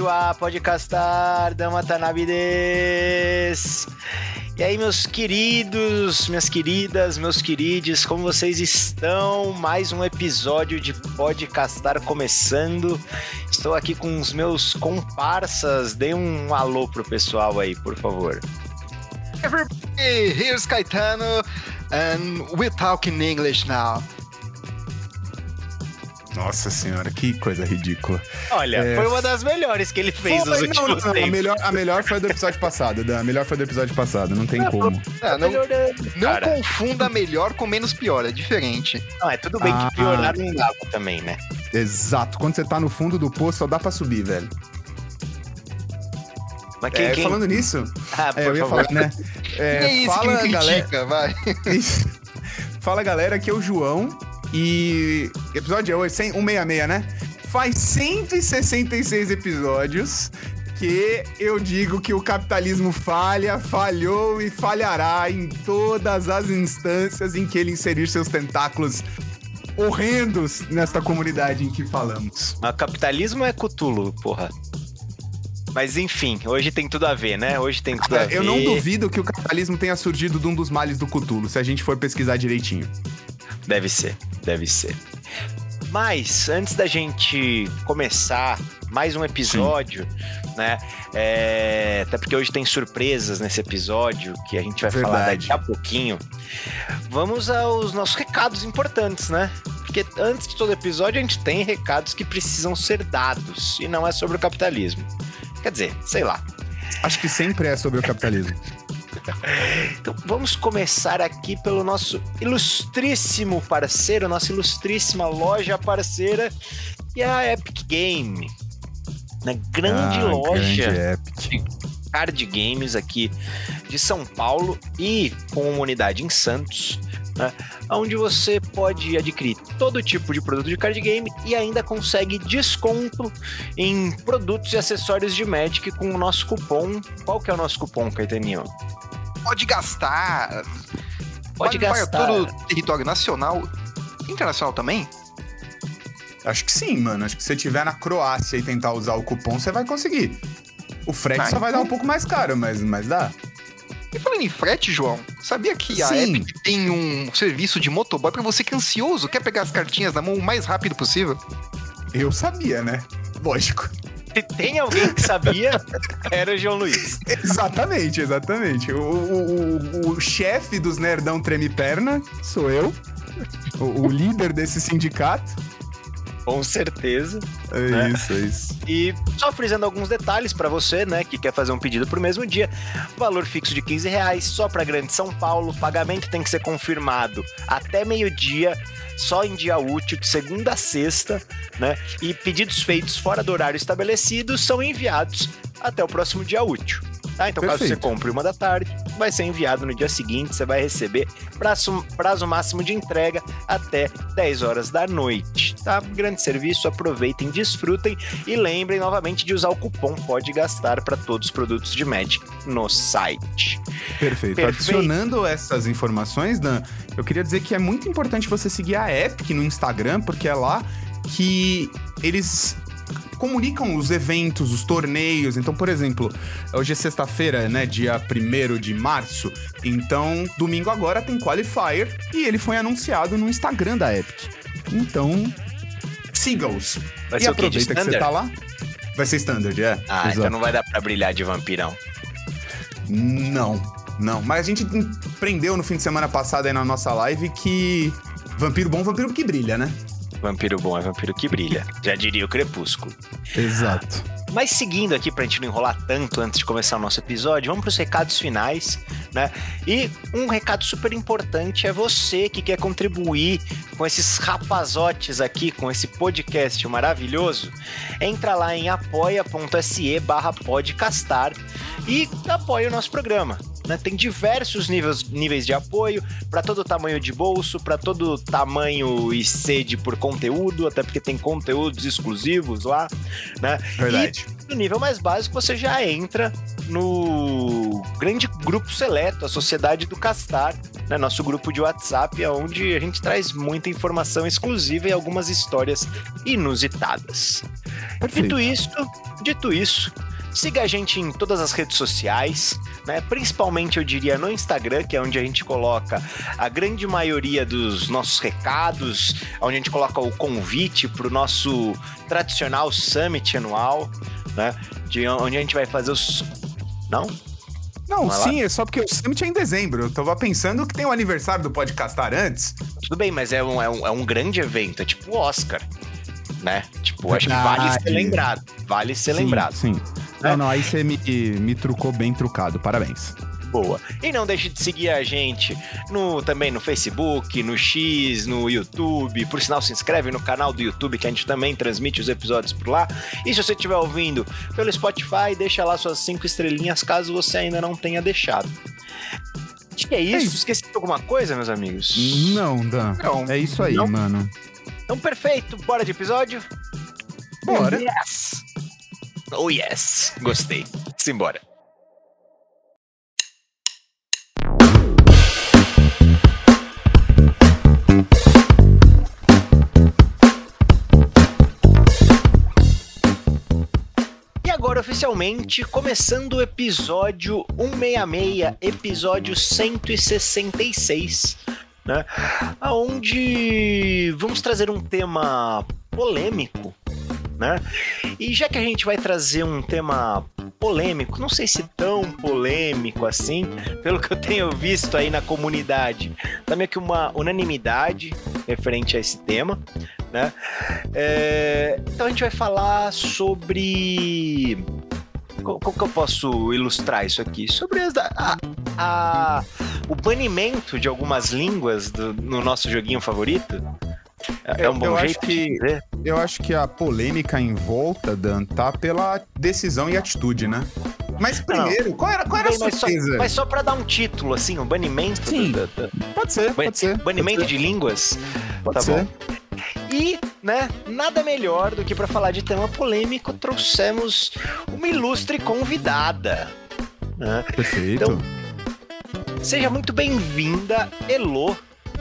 Konnichiwa, podcastar, Dama Tanabe des. E aí, meus queridos, minhas queridas, meus queridos, como vocês estão? Mais um episódio de Podcastar começando. Estou aqui com os meus comparsas. Dê um alô pro pessoal aí, por favor. Everybody, here's Caetano, and we're talking English now. Nossa senhora, que coisa ridícula. Olha, é... foi uma das melhores que ele fez foi, nos últimos não, não, tempos. A melhor, a melhor foi do episódio passado, Dan. A melhor foi do episódio passado, não tem como. É, não, não confunda melhor com menos pior, é diferente. Não, é tudo bem ah, que piorar não dava também, né? Exato. Quando você tá no fundo do poço, só dá pra subir, velho. Mas quem, é, quem... Falando nisso, ah, é, eu ia favor. falar, né? É, é isso fala, que critica, galera... vai. fala, galera, aqui é o João e episódio é hoje, 166, né? Faz 166 episódios que eu digo que o capitalismo falha, falhou e falhará em todas as instâncias em que ele inserir seus tentáculos horrendos nesta comunidade em que falamos. Mas capitalismo é Cutulo, porra. Mas enfim, hoje tem tudo a ver, né? Hoje tem tudo a ver. Eu não duvido que o capitalismo tenha surgido de um dos males do Cutulo, se a gente for pesquisar direitinho. Deve ser, deve ser. Mas antes da gente começar mais um episódio, Sim. né? É, até porque hoje tem surpresas nesse episódio que a gente vai Verdade. falar daqui a pouquinho. Vamos aos nossos recados importantes, né? Porque antes de todo episódio a gente tem recados que precisam ser dados e não é sobre o capitalismo. Quer dizer, sei lá. Acho que sempre é sobre o capitalismo. Então vamos começar aqui pelo nosso ilustríssimo parceiro, nossa ilustríssima loja parceira, que é a Epic Game. Na grande ah, loja grande de card games aqui de São Paulo e com uma unidade em Santos. Né, onde você pode adquirir todo tipo de produto de card game e ainda consegue desconto em produtos e acessórios de Magic com o nosso cupom. Qual que é o nosso cupom, Caetaninho? Pode gastar. Pode, pode gastar. Para todo o território nacional. Internacional também? Acho que sim, mano. Acho que se você estiver na Croácia e tentar usar o cupom, você vai conseguir. O frete só vai dar um pouco mais caro, mas, mas dá. E falando em frete, João, sabia que a Sim. Epic tem um serviço de motoboy para você que é ansioso, quer pegar as cartinhas na mão o mais rápido possível? Eu sabia, né? Lógico. Se tem alguém que sabia, era o João Luiz. Exatamente, exatamente. O, o, o, o chefe dos Nerdão Treme Perna sou eu. O, o líder desse sindicato. Com certeza. É né? isso, é isso. E só frisando alguns detalhes para você, né, que quer fazer um pedido pro mesmo dia. Valor fixo de 15 reais, só para Grande São Paulo. Pagamento tem que ser confirmado até meio-dia, só em dia útil, de segunda a sexta, né? E pedidos feitos fora do horário estabelecido são enviados até o próximo dia útil. Tá? Então, Perfeito. caso você compre uma da tarde, vai ser enviado no dia seguinte, você vai receber prazo, prazo máximo de entrega até 10 horas da noite. Tá? Grande serviço, aproveitem, desfrutem e lembrem novamente de usar o cupom Pode Gastar para todos os produtos de Magic no site. Perfeito. Perfeito. Adicionando essas informações, Dan, eu queria dizer que é muito importante você seguir a Epic no Instagram, porque é lá que eles comunicam os eventos, os torneios. Então, por exemplo, hoje é sexta-feira, né? Dia 1 de março. Então, domingo agora tem Qualifier e ele foi anunciado no Instagram da Epic. Então, siga-os. E aproveita que você tá lá. Vai ser standard, é. Ah, Exato. então não vai dar pra brilhar de vampirão. Não, não. Mas a gente prendeu no fim de semana passado aí na nossa live que vampiro bom, vampiro que brilha, né? Vampiro bom é vampiro que brilha. Já diria o Crepúsculo. Exato. Mas seguindo aqui, pra gente não enrolar tanto antes de começar o nosso episódio, vamos pros recados finais, né? E um recado super importante é você que quer contribuir com esses rapazotes aqui, com esse podcast maravilhoso. Entra lá em apoia.se barra podcastar e apoia o nosso programa. Né? Tem diversos níveis, níveis de apoio para todo tamanho de bolso, para todo tamanho e sede por conteúdo, até porque tem conteúdos exclusivos lá, né? Verdade. E no nível mais básico você já entra no grande grupo seleto, a Sociedade do Castar, né? nosso grupo de WhatsApp, onde a gente traz muita informação exclusiva e algumas histórias inusitadas. Perfeito. Dito isto, Dito isso, siga a gente em todas as redes sociais, né? Principalmente eu diria no Instagram, que é onde a gente coloca a grande maioria dos nossos recados, onde a gente coloca o convite para o nosso tradicional summit anual, né? De onde a gente vai fazer os. Não? Não, sim, é só porque o Summit é em dezembro. Eu tava pensando que tem o aniversário do Podcastar antes. Tudo bem, mas é um, é um, é um grande evento, é tipo o Oscar, né? Tipo, acho que vale ser lembrado. Vale ser sim, lembrado. Sim. Não, não, aí você me, me trucou bem trucado. Parabéns boa. E não deixe de seguir a gente no também no Facebook, no X, no YouTube. Por sinal, se inscreve no canal do YouTube que a gente também transmite os episódios por lá. E se você estiver ouvindo pelo Spotify, deixa lá suas cinco estrelinhas caso você ainda não tenha deixado. Acho que é isso. É isso. Esqueci de alguma coisa, meus amigos? Não, Dan. Não. É isso aí, não? mano. Então, perfeito. Bora de episódio? Bora. Yes. Oh, yes. Gostei. Simbora. agora oficialmente começando o episódio 166, episódio 166, né? Aonde vamos trazer um tema polêmico, né? E já que a gente vai trazer um tema polêmico, não sei se tão polêmico assim, pelo que eu tenho visto aí na comunidade, tá meio que uma unanimidade referente a esse tema, né? É, então a gente vai falar sobre. Como que eu posso ilustrar isso aqui? Sobre a, a, o banimento de algumas línguas do, no nosso joguinho favorito. É, é um bom eu jeito acho que, de Eu acho que a polêmica em volta, Dan, tá pela decisão e atitude, né? Mas primeiro, não, qual era, qual era a surpresa? Mas só, mas só pra dar um título, assim, o um banimento. Sim, do, do, pode ser, pode ser. Banimento pode de ser. línguas. Pode tá ser. Bom. E, né, nada melhor do que para falar de tema polêmico, trouxemos uma ilustre convidada. Né? Perfeito. Então, seja muito bem-vinda, Elo.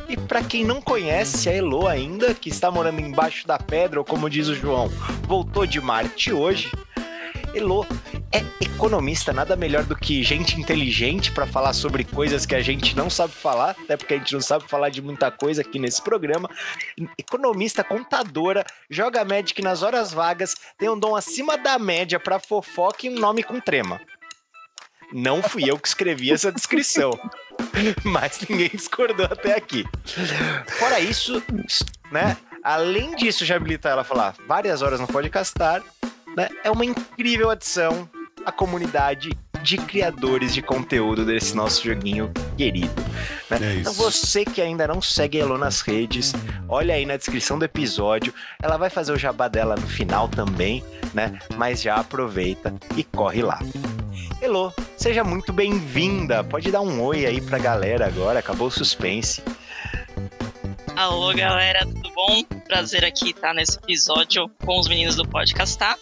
E para quem não conhece a Elo ainda, que está morando embaixo da pedra, ou como diz o João, voltou de Marte hoje, Elo é economista, nada melhor do que gente inteligente para falar sobre coisas que a gente não sabe falar, até porque a gente não sabe falar de muita coisa aqui nesse programa. Economista, contadora, joga Magic nas horas vagas, tem um dom acima da média para fofoca e um nome com trema. Não fui eu que escrevi essa descrição. Mas ninguém discordou até aqui. Fora isso, né? Além disso, já habilita ela a falar várias horas no podcastar, né? É uma incrível adição à comunidade de criadores de conteúdo desse nosso joguinho querido. Né? É então você que ainda não segue a Elo nas redes, olha aí na descrição do episódio. Ela vai fazer o jabá dela no final também, né? Mas já aproveita e corre lá. Elo, seja muito bem-vinda. Pode dar um oi aí pra galera agora, acabou o suspense. Alô, galera, tudo bom? Prazer aqui estar nesse episódio com os meninos do Podcastar.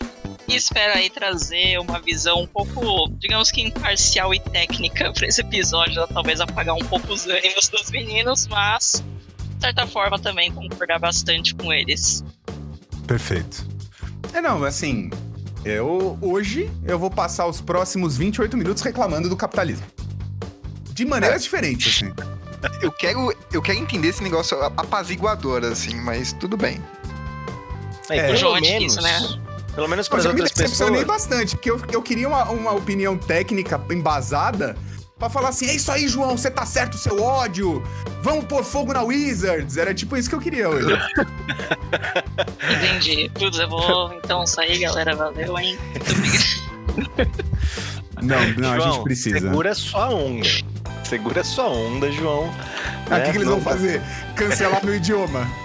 E espero aí trazer uma visão um pouco, digamos que imparcial e técnica para esse episódio, talvez apagar um pouco os ânimos dos meninos, mas de certa forma também concordar bastante com eles. Perfeito. É não, assim, eu hoje eu vou passar os próximos 28 minutos reclamando do capitalismo. De maneiras é. diferentes, assim. Eu quero, eu quero entender esse negócio apaziguador, assim, mas tudo bem. É, é pelo menos, né? Pelo menos para as outras pessoas. Eu me bastante, porque eu, eu queria uma, uma opinião técnica embasada pra falar assim: é isso aí, João, você tá certo, seu ódio. Vamos pôr fogo na Wizards. Era tipo isso que eu queria hoje. Entendi. Tudo, eu vou então sair, galera. Valeu, hein? Não, não, João, a gente precisa. Segura sua onda. Segura sua onda, João. Ah, o né? que, que, eles vão fazer? Cancelar meu idioma.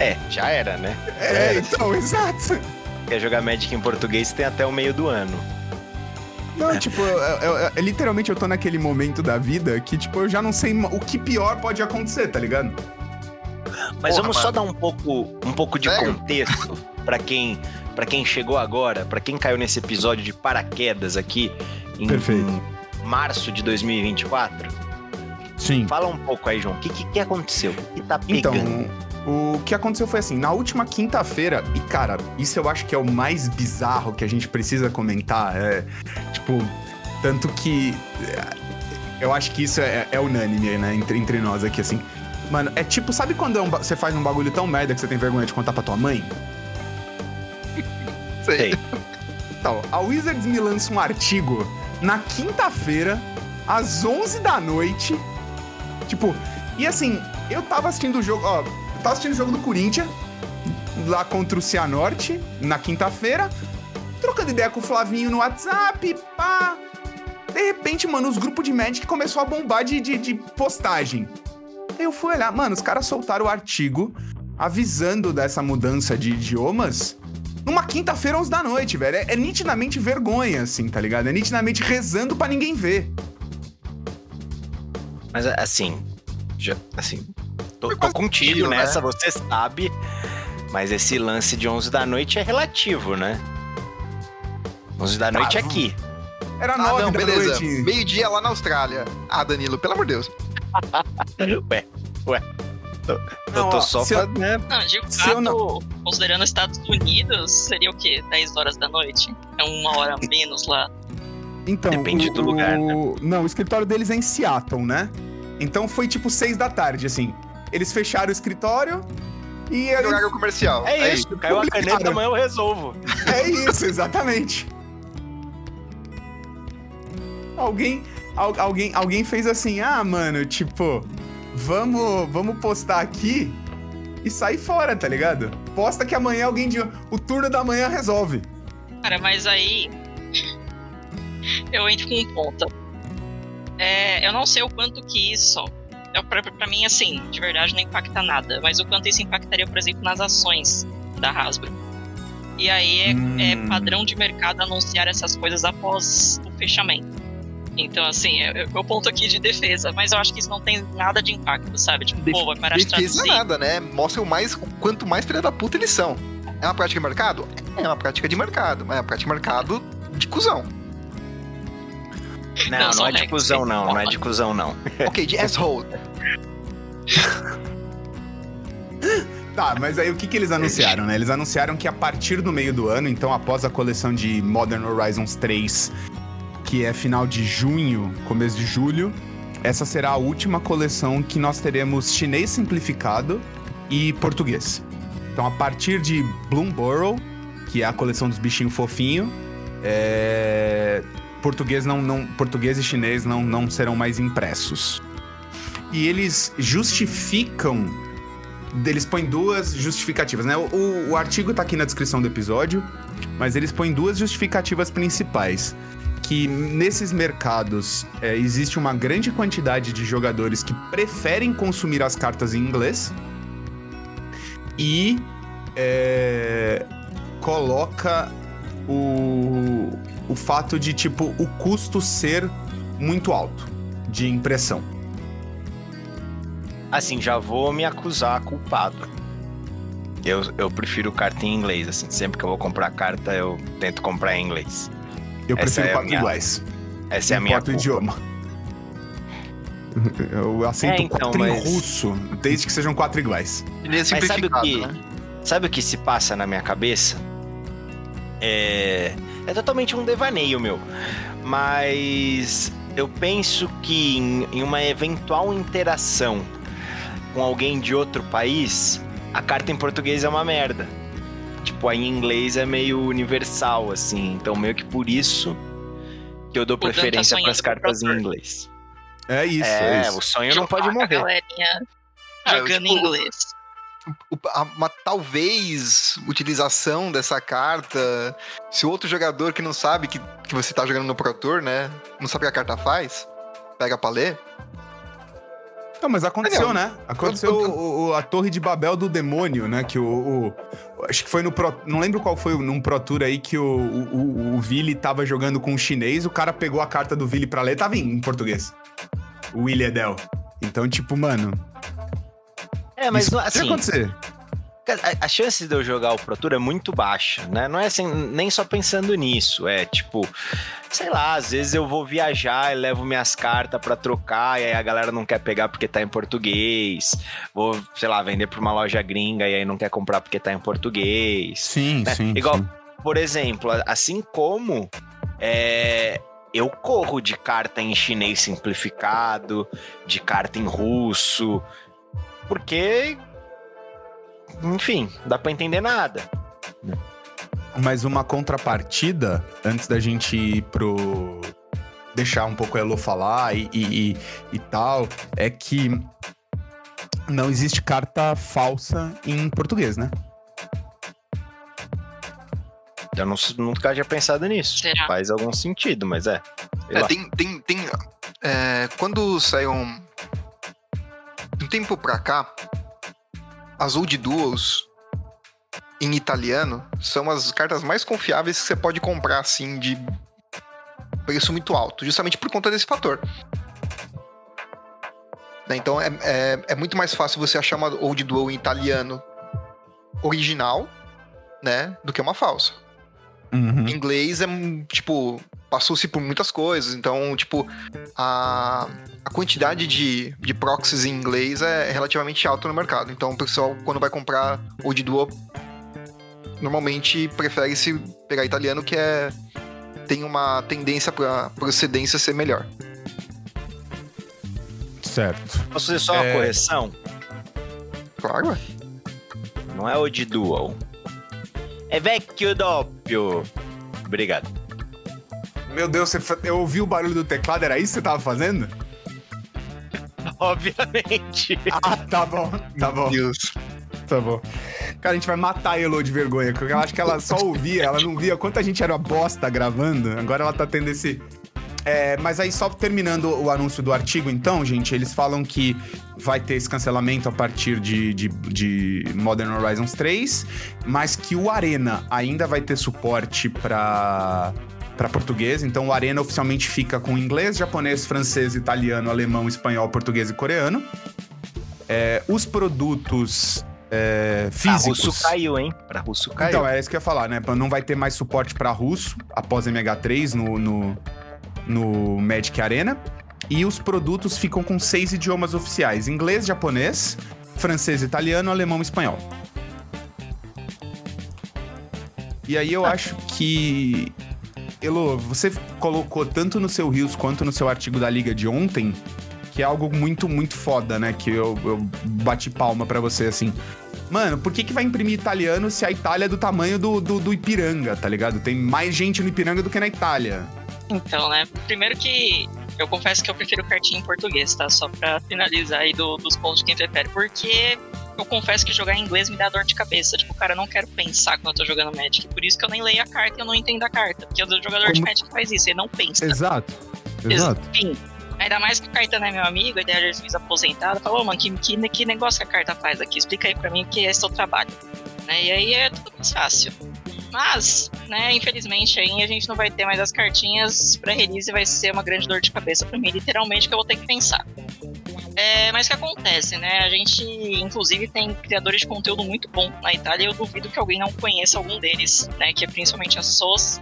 É, já era, né? É, então, exato. Quer jogar Magic em português tem até o meio do ano. Não, tipo, eu, eu, eu, literalmente eu tô naquele momento da vida que, tipo, eu já não sei o que pior pode acontecer, tá ligado? Mas Porra, vamos mano. só dar um pouco, um pouco de Sério? contexto para quem, pra quem chegou agora, para quem caiu nesse episódio de paraquedas aqui em, em março de 2024. Sim. Fala um pouco aí, João. O que, que, que aconteceu? O que tá então, pegando? Então, O que aconteceu foi assim, na última quinta-feira, e cara, isso eu acho que é o mais bizarro que a gente precisa comentar. É, tipo, tanto que. é, Eu acho que isso é, é unânime, né, entre, entre nós aqui, assim. Mano, é tipo, sabe quando é um você faz um bagulho tão merda que você tem vergonha de contar pra tua mãe? Sei. Então, a Wizards me lança um artigo na quinta-feira, às 11 da noite. Tipo, e assim, eu tava assistindo o jogo, ó, tava assistindo o jogo do Corinthians, lá contra o Cianorte, na quinta-feira, trocando ideia com o Flavinho no WhatsApp, pá. De repente, mano, os grupos de Magic começou a bombar de, de, de postagem. Aí eu fui olhar, mano, os caras soltaram o artigo avisando dessa mudança de idiomas numa quinta-feira, 11 da noite, velho. É, é nitidamente vergonha, assim, tá ligado? É nitidamente rezando pra ninguém ver. Mas assim, já, assim, tô, tô contigo tiro, né? nessa, você sabe. Mas esse lance de 11 da noite é relativo, né? 11 da noite Ah, é aqui. Era Ah, nove não, da beleza. noite. Meio-dia lá na Austrália. Ah, Danilo, pelo amor de Deus. Ué, ué. Tô, Não, eu tô ó, só se eu- fazendo. Não, Se eu fato, não- considerando Estados Unidos, seria o quê? 10 horas da noite? É uma hora menos lá. Então, Depende o, do lugar, né? Não, o escritório deles é em Seattle, né? Então foi tipo seis da tarde, assim. Eles fecharam o escritório e aí- Horário comercial. É isso, caiu a caneta, amanhã eu resolvo. é isso, exatamente. Alguém, al- alguém, alguém fez assim, ah, mano, tipo, vamos, vamos postar aqui e sair fora, tá ligado? Posta que amanhã alguém de, o turno da manhã resolve. Cara, mas aí. Eu entro com um ponto. É, eu não sei o quanto que isso. é, Pra, pra mim, assim, de verdade não impacta nada. Mas o quanto isso impactaria, por exemplo, nas ações da Hasbro. E aí é, Hum. é padrão de mercado anunciar essas coisas após o fechamento. Então, assim, é, é o ponto aqui de defesa. Mas eu acho que isso não tem nada de impacto, sabe? Tipo, pô, vai parar de Defesa nada, né? Mostra o mais, quanto mais filha da puta eles são. É uma prática de mercado? É uma prática de mercado, mas é uma prática de mercado de cuzão. Não, Não, não, é de cuzão, não. Não é de cuzão, não. ok, de asshole. Tá, mas aí o que, que eles anunciaram, né? Eles anunciaram que a partir do meio do ano, então após a coleção de Modern Horizons 3, que é final de junho, começo de julho, essa será a última coleção que nós teremos chinês simplificado e português. Então a partir de Bloomborough, que é a coleção dos bichinhos fofinhos, é... português, não, não, português e chinês não, não serão mais impressos. E eles justificam eles põem duas justificativas, né? O, o artigo tá aqui na descrição do episódio, mas eles põem duas justificativas principais. Que nesses mercados é, existe uma grande quantidade de jogadores que preferem consumir as cartas em inglês e é, coloca o, o fato de, tipo, o custo ser muito alto de impressão. Assim, já vou me acusar culpado. Eu, eu prefiro carta em inglês, assim. Sempre que eu vou comprar carta, eu tento comprar em inglês. Eu Essa prefiro é a quatro minha- iguais. Essa é a minha culpa. idioma. Eu aceito É, então, quatro em mas- russo, desde que sejam quatro iguais. Chinês Mas sabe o que, né? sabe o que se passa na minha cabeça? É, é totalmente um devaneio, meu. Mas eu penso que em, em uma eventual interação com alguém de outro país, a carta em português é uma merda. Tipo, a em inglês é meio universal, assim. Então, meio que por isso que eu dou O preferência para as cartas em inglês. É isso, é, é, isso. o sonho não pode com a morrer. galerinha É, eu, jogando tipo, em inglês. Uma talvez utilização dessa carta. Se o outro jogador que não sabe que, que você tá jogando no Pro Tour, né? Não sabe o que a carta faz, pega pra ler. Não, mas aconteceu, né? Aconteceu eu- eu- o- o- a Torre de Babel do Demônio, né? Que o. o- acho que foi no Pro. Não lembro qual foi num Pro Tour aí que o, o, o, o Vili tava jogando com um chinês, o cara pegou a carta do Vili pra ler, tava em, em português. O Willie Edel. Então, tipo, mano. É, mas isso assim, acontecer. A, a chance de eu jogar o Pro Tour é muito baixa, né? Não é assim, nem só pensando nisso. É tipo, sei lá, às vezes eu vou viajar e levo minhas cartas para trocar e aí a galera não quer pegar porque tá em português. Vou, sei lá, vender pra uma loja gringa e aí não quer comprar porque tá em português. Sim, né? sim. Igual, sim. por exemplo, assim como é, eu corro de carta em chinês simplificado, de carta em russo, porque, enfim, dá para entender nada. Mas uma contrapartida, antes da gente ir pro. deixar um pouco a Elo falar e, e, e, tal, é que não existe carta falsa em português, né? Eu não, nunca tinha pensado nisso. Será? Faz algum sentido, mas é. É, tem, tem, tem é, quando saiu um, um tempo pra cá, as Old Duels em italiano são as cartas mais confiáveis que você pode comprar assim de preço muito alto, justamente por conta desse fator. Né, Então é, é, é muito mais fácil você achar uma Old Duel em italiano original, né, do que uma falsa. Uhum. Em inglês é, tipo, passou-se por muitas coisas. Então, tipo, a, a quantidade de, de proxies em inglês é relativamente alta no mercado. Então, o pessoal, quando vai comprar o de Duo, normalmente prefere se pegar italiano, que é tem uma tendência para procedência ser melhor. Certo. Posso fazer só uma É. correção? Claro. Não é o de dual. É vecchio doppio. Obrigado. Meu Deus, você eu ouvi o barulho do teclado, era isso que você tava fazendo? Obviamente. Ah, tá bom, tá bom, Deus. tá bom. Cara, a gente vai matar a Elo de vergonha, porque eu acho que ela só ouvia, ela não via quanta gente era bosta gravando, agora ela tá tendo esse... É, mas aí, só terminando o anúncio do artigo, então, gente, eles falam que vai ter esse cancelamento a partir de, de, de Modern Horizons 3, mas que o Arena ainda vai ter suporte pra, pra português. Então, o Arena oficialmente fica com inglês, japonês, francês, italiano, alemão, espanhol, português e coreano. É, os produtos é, Pra físicos... russo caiu, hein? Pra russo caiu. Então, é isso que eu ia falar, né? Não vai ter mais suporte pra russo após MH3 no, no, no Magic Arena. E os produtos ficam com seis idiomas oficiais: inglês, japonês, francês, italiano, alemão e espanhol. E aí eu acho que. Elo, você colocou tanto no seu Rios quanto no seu artigo da Liga de ontem que é algo muito, muito foda, né? Que eu, eu bati palma pra você, assim. Mano, por que, que vai imprimir italiano se a Itália é do tamanho do, do, do Ipiranga, tá ligado? Tem mais gente no Ipiranga do que na Itália. Então, né? Primeiro que eu confesso que eu prefiro cartinha em português, tá? Só pra finalizar aí do- dos pontos de quem prefere. Porque eu confesso que jogar em inglês me dá dor de cabeça. Tipo, cara, eu não quero pensar quando eu tô jogando Magic. Por isso que eu nem leio a carta e eu não entendo a carta. Porque o jogador de Como- Magic faz isso, ele não pensa. Exato. Enfim. Ainda mais que o Caetano é meu amigo, ele é juiz aposentado. Falou, "Ô, mano, que, que, que negócio que a carta faz aqui? Explica aí pra mim, que esse é o trabalho. Né? E aí é tudo mais fácil. Mas, né, infelizmente aí a gente não vai ter mais as cartinhas pra release e vai ser uma grande dor de cabeça pra mim, literalmente, que eu vou ter que pensar. É, mas o que acontece, né? A gente, inclusive, tem criadores de conteúdo muito bom na Itália e eu duvido que alguém não conheça algum deles, né? Que é principalmente a SOS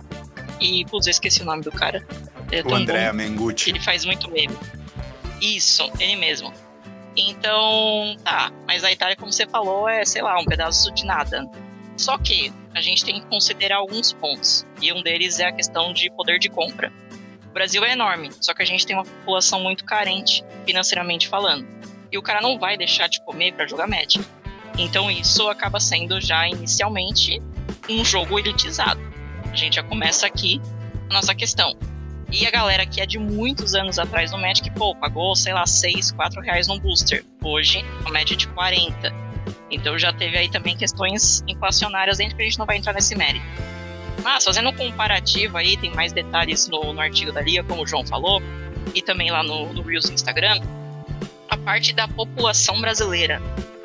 e, putz, eu esqueci o nome do cara. Ele é O André. Mengucci. Ele faz muito meme. Isso, ele mesmo. Então, tá. Mas a Itália, como você falou, é, sei lá, um pedaço de nada. Só que a gente tem que considerar alguns pontos. E um deles é a questão de poder de compra. O Brasil é enorme, só que a gente tem uma população muito carente, financeiramente falando. E o cara não vai deixar de comer para jogar Magic. Então isso acaba sendo já inicialmente um jogo elitizado. A gente já começa aqui a nossa questão. E a galera que é de muitos anos atrás no Magic, pô, pagou, sei lá, 6, 4 reais num booster. Hoje, a média de 40. Então já teve aí também questões inflacionárias dentro que a gente não vai entrar nesse mérito. Mas, fazendo um comparativo aí, tem mais detalhes no, no artigo da Liga, como o João falou, e também lá no, no Reels Instagram, a parte da população brasileira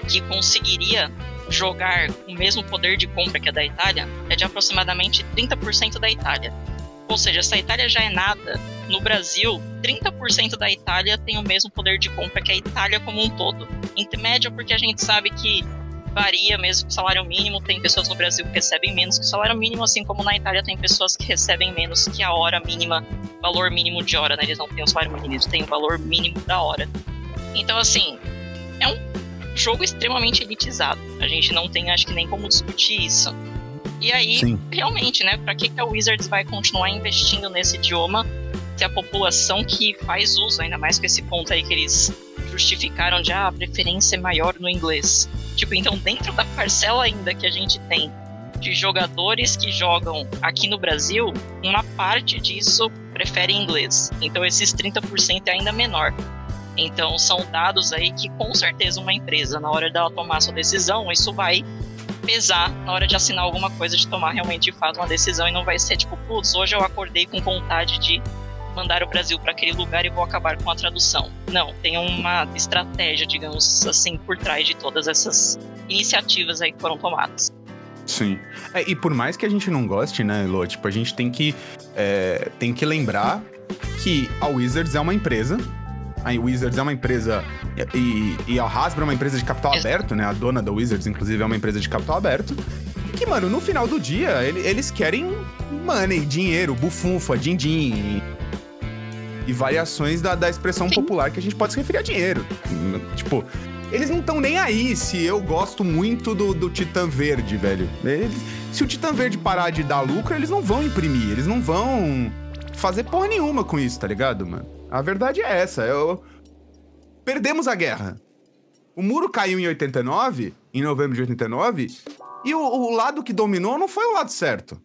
que conseguiria jogar o mesmo poder de compra que a da Itália é de aproximadamente 30% da Itália. Ou seja, se a Itália já é nada, no Brasil, 30% da Itália tem o mesmo poder de compra que a Itália como um todo. Em média, porque a gente sabe que varia mesmo com o salário mínimo. Tem pessoas no Brasil que recebem menos que o salário mínimo, assim como na Itália tem pessoas que recebem menos que a hora mínima, valor mínimo de hora, né? Eles não têm o salário mínimo, eles têm o valor mínimo da hora. Então, assim, é um jogo extremamente elitizado. A gente não tem, acho que, nem como discutir isso. E aí, Sim. realmente, né? Pra que, que a Wizards vai continuar investindo nesse idioma se a população que faz uso, ainda mais com esse ponto aí que eles justificaram de ah, a preferência é maior no inglês. Tipo, então dentro da parcela ainda que a gente tem de jogadores que jogam aqui no Brasil, uma parte disso prefere inglês. Então esses 30% é ainda menor. Então são dados aí que com certeza uma empresa, na hora dela tomar sua decisão, isso vai pesar na hora de assinar alguma coisa, de tomar realmente de fato uma decisão e não vai ser tipo, putz, hoje eu acordei com vontade de mandar o Brasil para aquele lugar e vou acabar com a tradução. Não, tem uma estratégia, digamos assim, por trás de todas essas iniciativas aí que foram tomadas. Sim. É, e por mais que a gente não goste, né, Lô? Tipo, a gente tem que, é, tem que lembrar que a Wizards é uma empresa. A Wizards é uma empresa. E, e a Hasbro é uma empresa de capital aberto, né? A dona da Wizards, inclusive, é uma empresa de capital aberto. E que, mano, no final do dia, eles querem money, dinheiro, bufunfa, din-din e variações da, da expressão Sim. popular que a gente pode se referir a dinheiro. Tipo, eles não estão nem aí se eu gosto muito do, do Titã Verde, velho. Eles, se o Titã Verde parar de dar lucro, eles não vão imprimir, eles não vão fazer porra nenhuma com isso, tá ligado, mano? A verdade é essa. Eu... Perdemos a guerra. O muro caiu em 89, em novembro de 89, e o, o lado que dominou não foi o lado certo.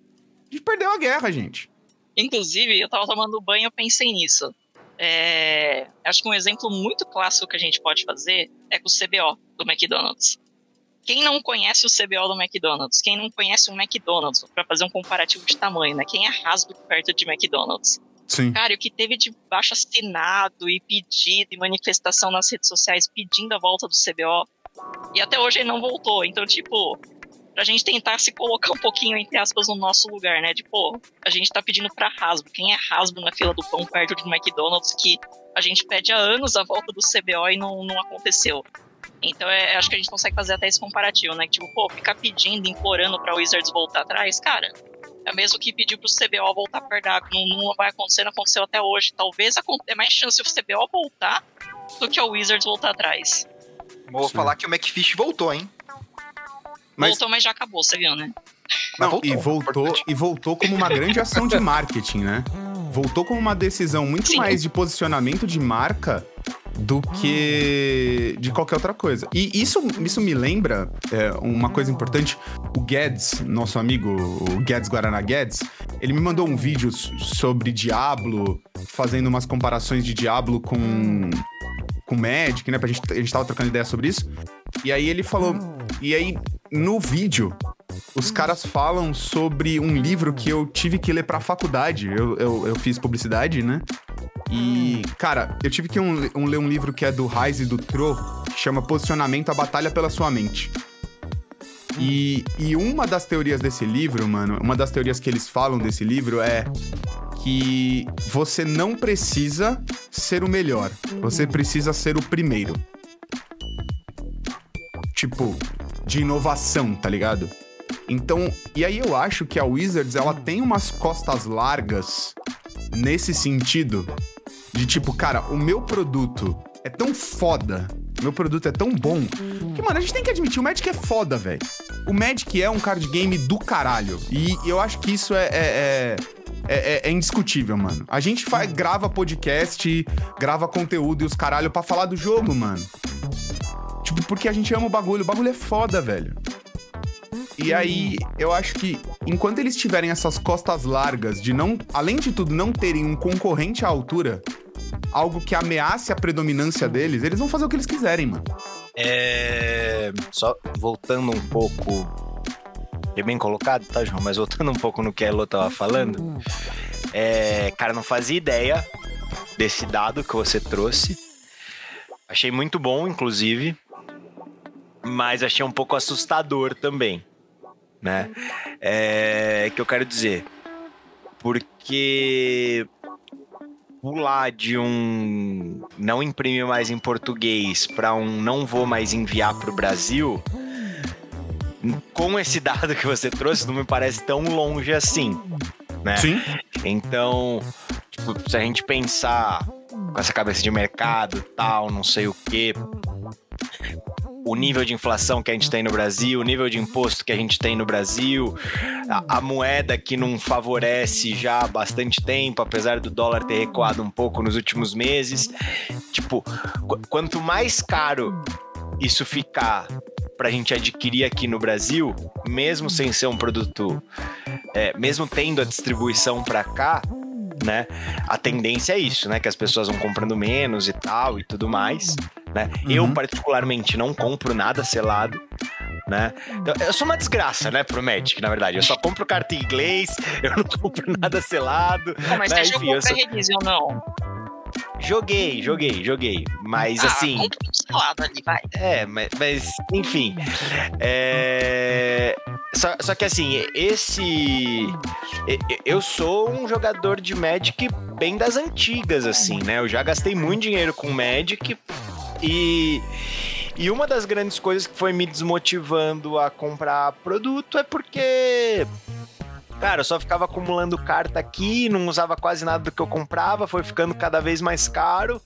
A gente perdeu a guerra, gente. Inclusive, eu tava tomando banho e pensei nisso. É, acho que um exemplo muito clássico que a gente pode fazer é com o CBO do McDonald's. Quem não conhece o CBO do McDonald's? Quem não conhece o McDonald's? Para fazer um comparativo de tamanho, né? Quem é rasgo perto de McDonald's? Sim. Cara, o que teve de baixo assinado e pedido e manifestação nas redes sociais pedindo a volta do CBO. E até hoje ele não voltou. Então, tipo, pra gente tentar se colocar um pouquinho, entre aspas, no nosso lugar, né? Pô, a gente tá pedindo pra Hasbro. Quem é Hasbro na fila do pão perto de McDonald's que a gente pede há anos a volta do CBO e não, não aconteceu. Então, é, acho que a gente consegue fazer até esse comparativo, né? Tipo, pô, ficar pedindo, implorando pra Wizards voltar atrás, cara, é mesmo que pedir pro CBO voltar perto da não, não vai acontecer, não aconteceu até hoje. Talvez é mais chance o CBO voltar do que o Wizards voltar atrás. Vou Sim. falar que o McFish voltou, hein? Mas... Voltou, mas já acabou, você viu, né? Não, voltou, e voltou e voltou como uma grande ação de marketing, né? Voltou como uma decisão muito Sim. mais de posicionamento de marca do que de qualquer outra coisa. E isso, isso me lembra é, uma coisa importante. O Guedes, nosso amigo, o Guedes Guaraná Guedes, ele me mandou um vídeo sobre Diablo, fazendo umas comparações de Diablo com com Magic, né? Pra gente, a gente tava trocando ideia sobre isso. E aí ele falou. E aí, no vídeo, os caras falam sobre um livro que eu tive que ler pra faculdade. Eu, eu, eu fiz publicidade, né? E, cara, eu tive que um, um, ler um livro que é do Reis e do Tro, que chama Posicionamento a Batalha pela Sua Mente. E, e uma das teorias desse livro, mano, uma das teorias que eles falam desse livro é que você não precisa ser o melhor, você precisa ser o primeiro. Tipo, de inovação, tá ligado? Então, e aí eu acho que a Wizards, ela tem umas costas largas nesse sentido de tipo, cara, o meu produto é tão foda, meu produto é tão bom, que, mano, a gente tem que admitir, o Magic é foda, velho. O Magic é um card game do caralho. E eu acho que isso é, é, é é, é, é, indiscutível, mano. A gente faz, grava podcast, grava conteúdo e os caralho pra falar do jogo, mano. Tipo, porque a gente ama o bagulho. O bagulho é foda, velho. E aí, eu acho que enquanto eles tiverem essas costas largas de não, além de tudo, não terem um concorrente à altura, algo que ameace a predominância deles, eles vão fazer o que eles quiserem, mano. É. Só voltando um pouco é bem colocado, tá, João? Mas voltando um pouco no que a Elo tava falando, é, cara, não fazia ideia desse dado que você trouxe. Achei muito bom, inclusive, mas achei um pouco assustador também, né? É, que eu quero dizer, porque pular de um não imprime mais em português para um não vou mais enviar para o Brasil com esse dado que você trouxe, não me parece tão longe assim, né? Sim. Então, tipo, se a gente pensar com essa cabeça de mercado, tal, não sei o quê, o nível de inflação que a gente tem no Brasil, o nível de imposto que a gente tem no Brasil, a, a, moeda que não favorece já há bastante tempo, apesar do dólar ter recuado um pouco nos últimos meses. Tipo, qu quanto mais caro isso ficar pra gente adquirir aqui no Brasil, mesmo sem ser um produto, é, mesmo tendo a distribuição para cá, né? A tendência é isso, né? Que as pessoas vão comprando menos e tal e tudo mais, né? Uhum. Eu, particularmente, não compro nada selado. Né? Eu sou uma desgraça, né, pro Magic, na verdade. Eu só compro carta em inglês, eu não compro nada selado. Não, mas né? você Enfim, jogou sou... release ou não? Joguei, joguei, joguei. Mas ah, assim. Um ali, vai. É, mas, mas enfim. É... Só, só que assim, esse. Eu sou um jogador de Magic bem das antigas, assim, né? Eu já gastei muito dinheiro com Magic e. E uma das grandes coisas que foi me desmotivando a comprar produto é porque Cara, eu só ficava acumulando carta aqui, não usava quase nada do que eu comprava, foi ficando cada vez mais caro.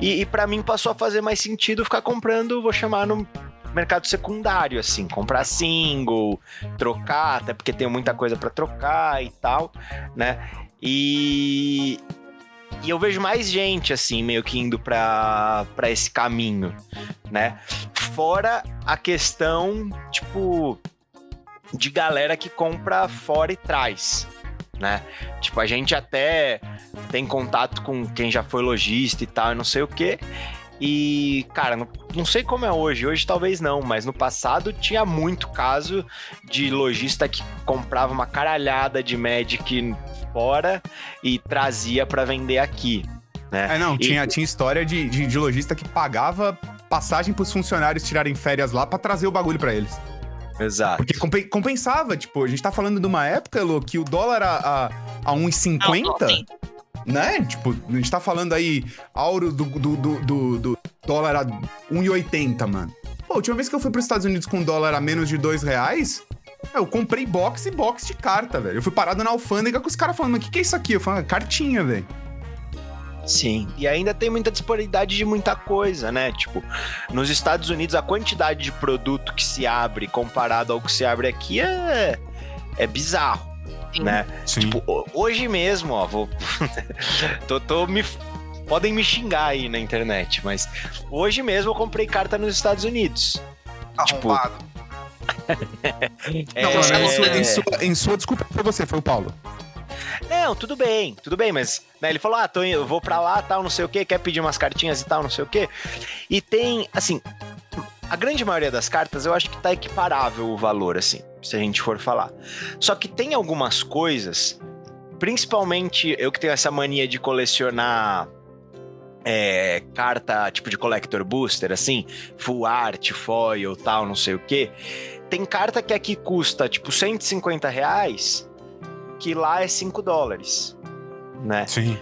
E, e para mim passou a fazer mais sentido ficar comprando, vou chamar no mercado secundário, assim, comprar single, trocar, até porque tem muita coisa para trocar e tal, né? E, e eu vejo mais gente, assim, meio que indo para esse caminho, né? Fora a questão, tipo, de galera que compra fora e traz, né? Tipo, a gente até tem contato com quem já foi lojista e tal, e não sei o quê. E, cara, não, não sei como é hoje, hoje talvez não, mas no passado tinha muito caso de lojista que comprava uma caralhada de Magic fora e trazia para vender aqui. Né? É, não, tinha, tinha história de, de, de lojista que pagava passagem pros funcionários tirarem férias lá para trazer o bagulho para eles. Exato. Porque compensava, tipo, a gente tá falando de uma época, Lu, que o dólar a, a, a 1,50, né? Tipo, a gente tá falando aí, auro do, do, do, do, do dólar a 1,80, mano. Pô, a última vez que eu fui pros Estados Unidos com dólar a menos de 2 reais, eu comprei box e box de carta, velho. Eu fui parado na alfândega com os caras falando, o que, que é isso aqui? Eu falei, ah, cartinha, velho. Sim, e ainda tem muita disparidade de muita coisa, né? Tipo, nos Estados Unidos a quantidade de produto que se abre comparado ao que se abre aqui é, é bizarro, Sim. né? Sim. Tipo, hoje mesmo, ó, vou tô, tô me podem me xingar aí na internet, mas hoje mesmo eu comprei carta nos Estados Unidos. Arrombado. Tipo, é... Não, mas em, sua, em, sua, em sua desculpa pra você, foi o Paulo. Não, tudo bem, tudo bem, mas né, ele falou: ah, tô, eu vou pra lá, tal, não sei o que, quer pedir umas cartinhas e tal, não sei o que. E tem, assim, a grande maioria das cartas eu acho que tá equiparável o valor, assim, se a gente for falar. Só que tem algumas coisas, principalmente eu que tenho essa mania de colecionar. É, carta tipo de collector booster, assim, full art, foil, tal, não sei o que. Tem carta que aqui custa tipo 150 reais que lá é 5 dólares, né? Sim.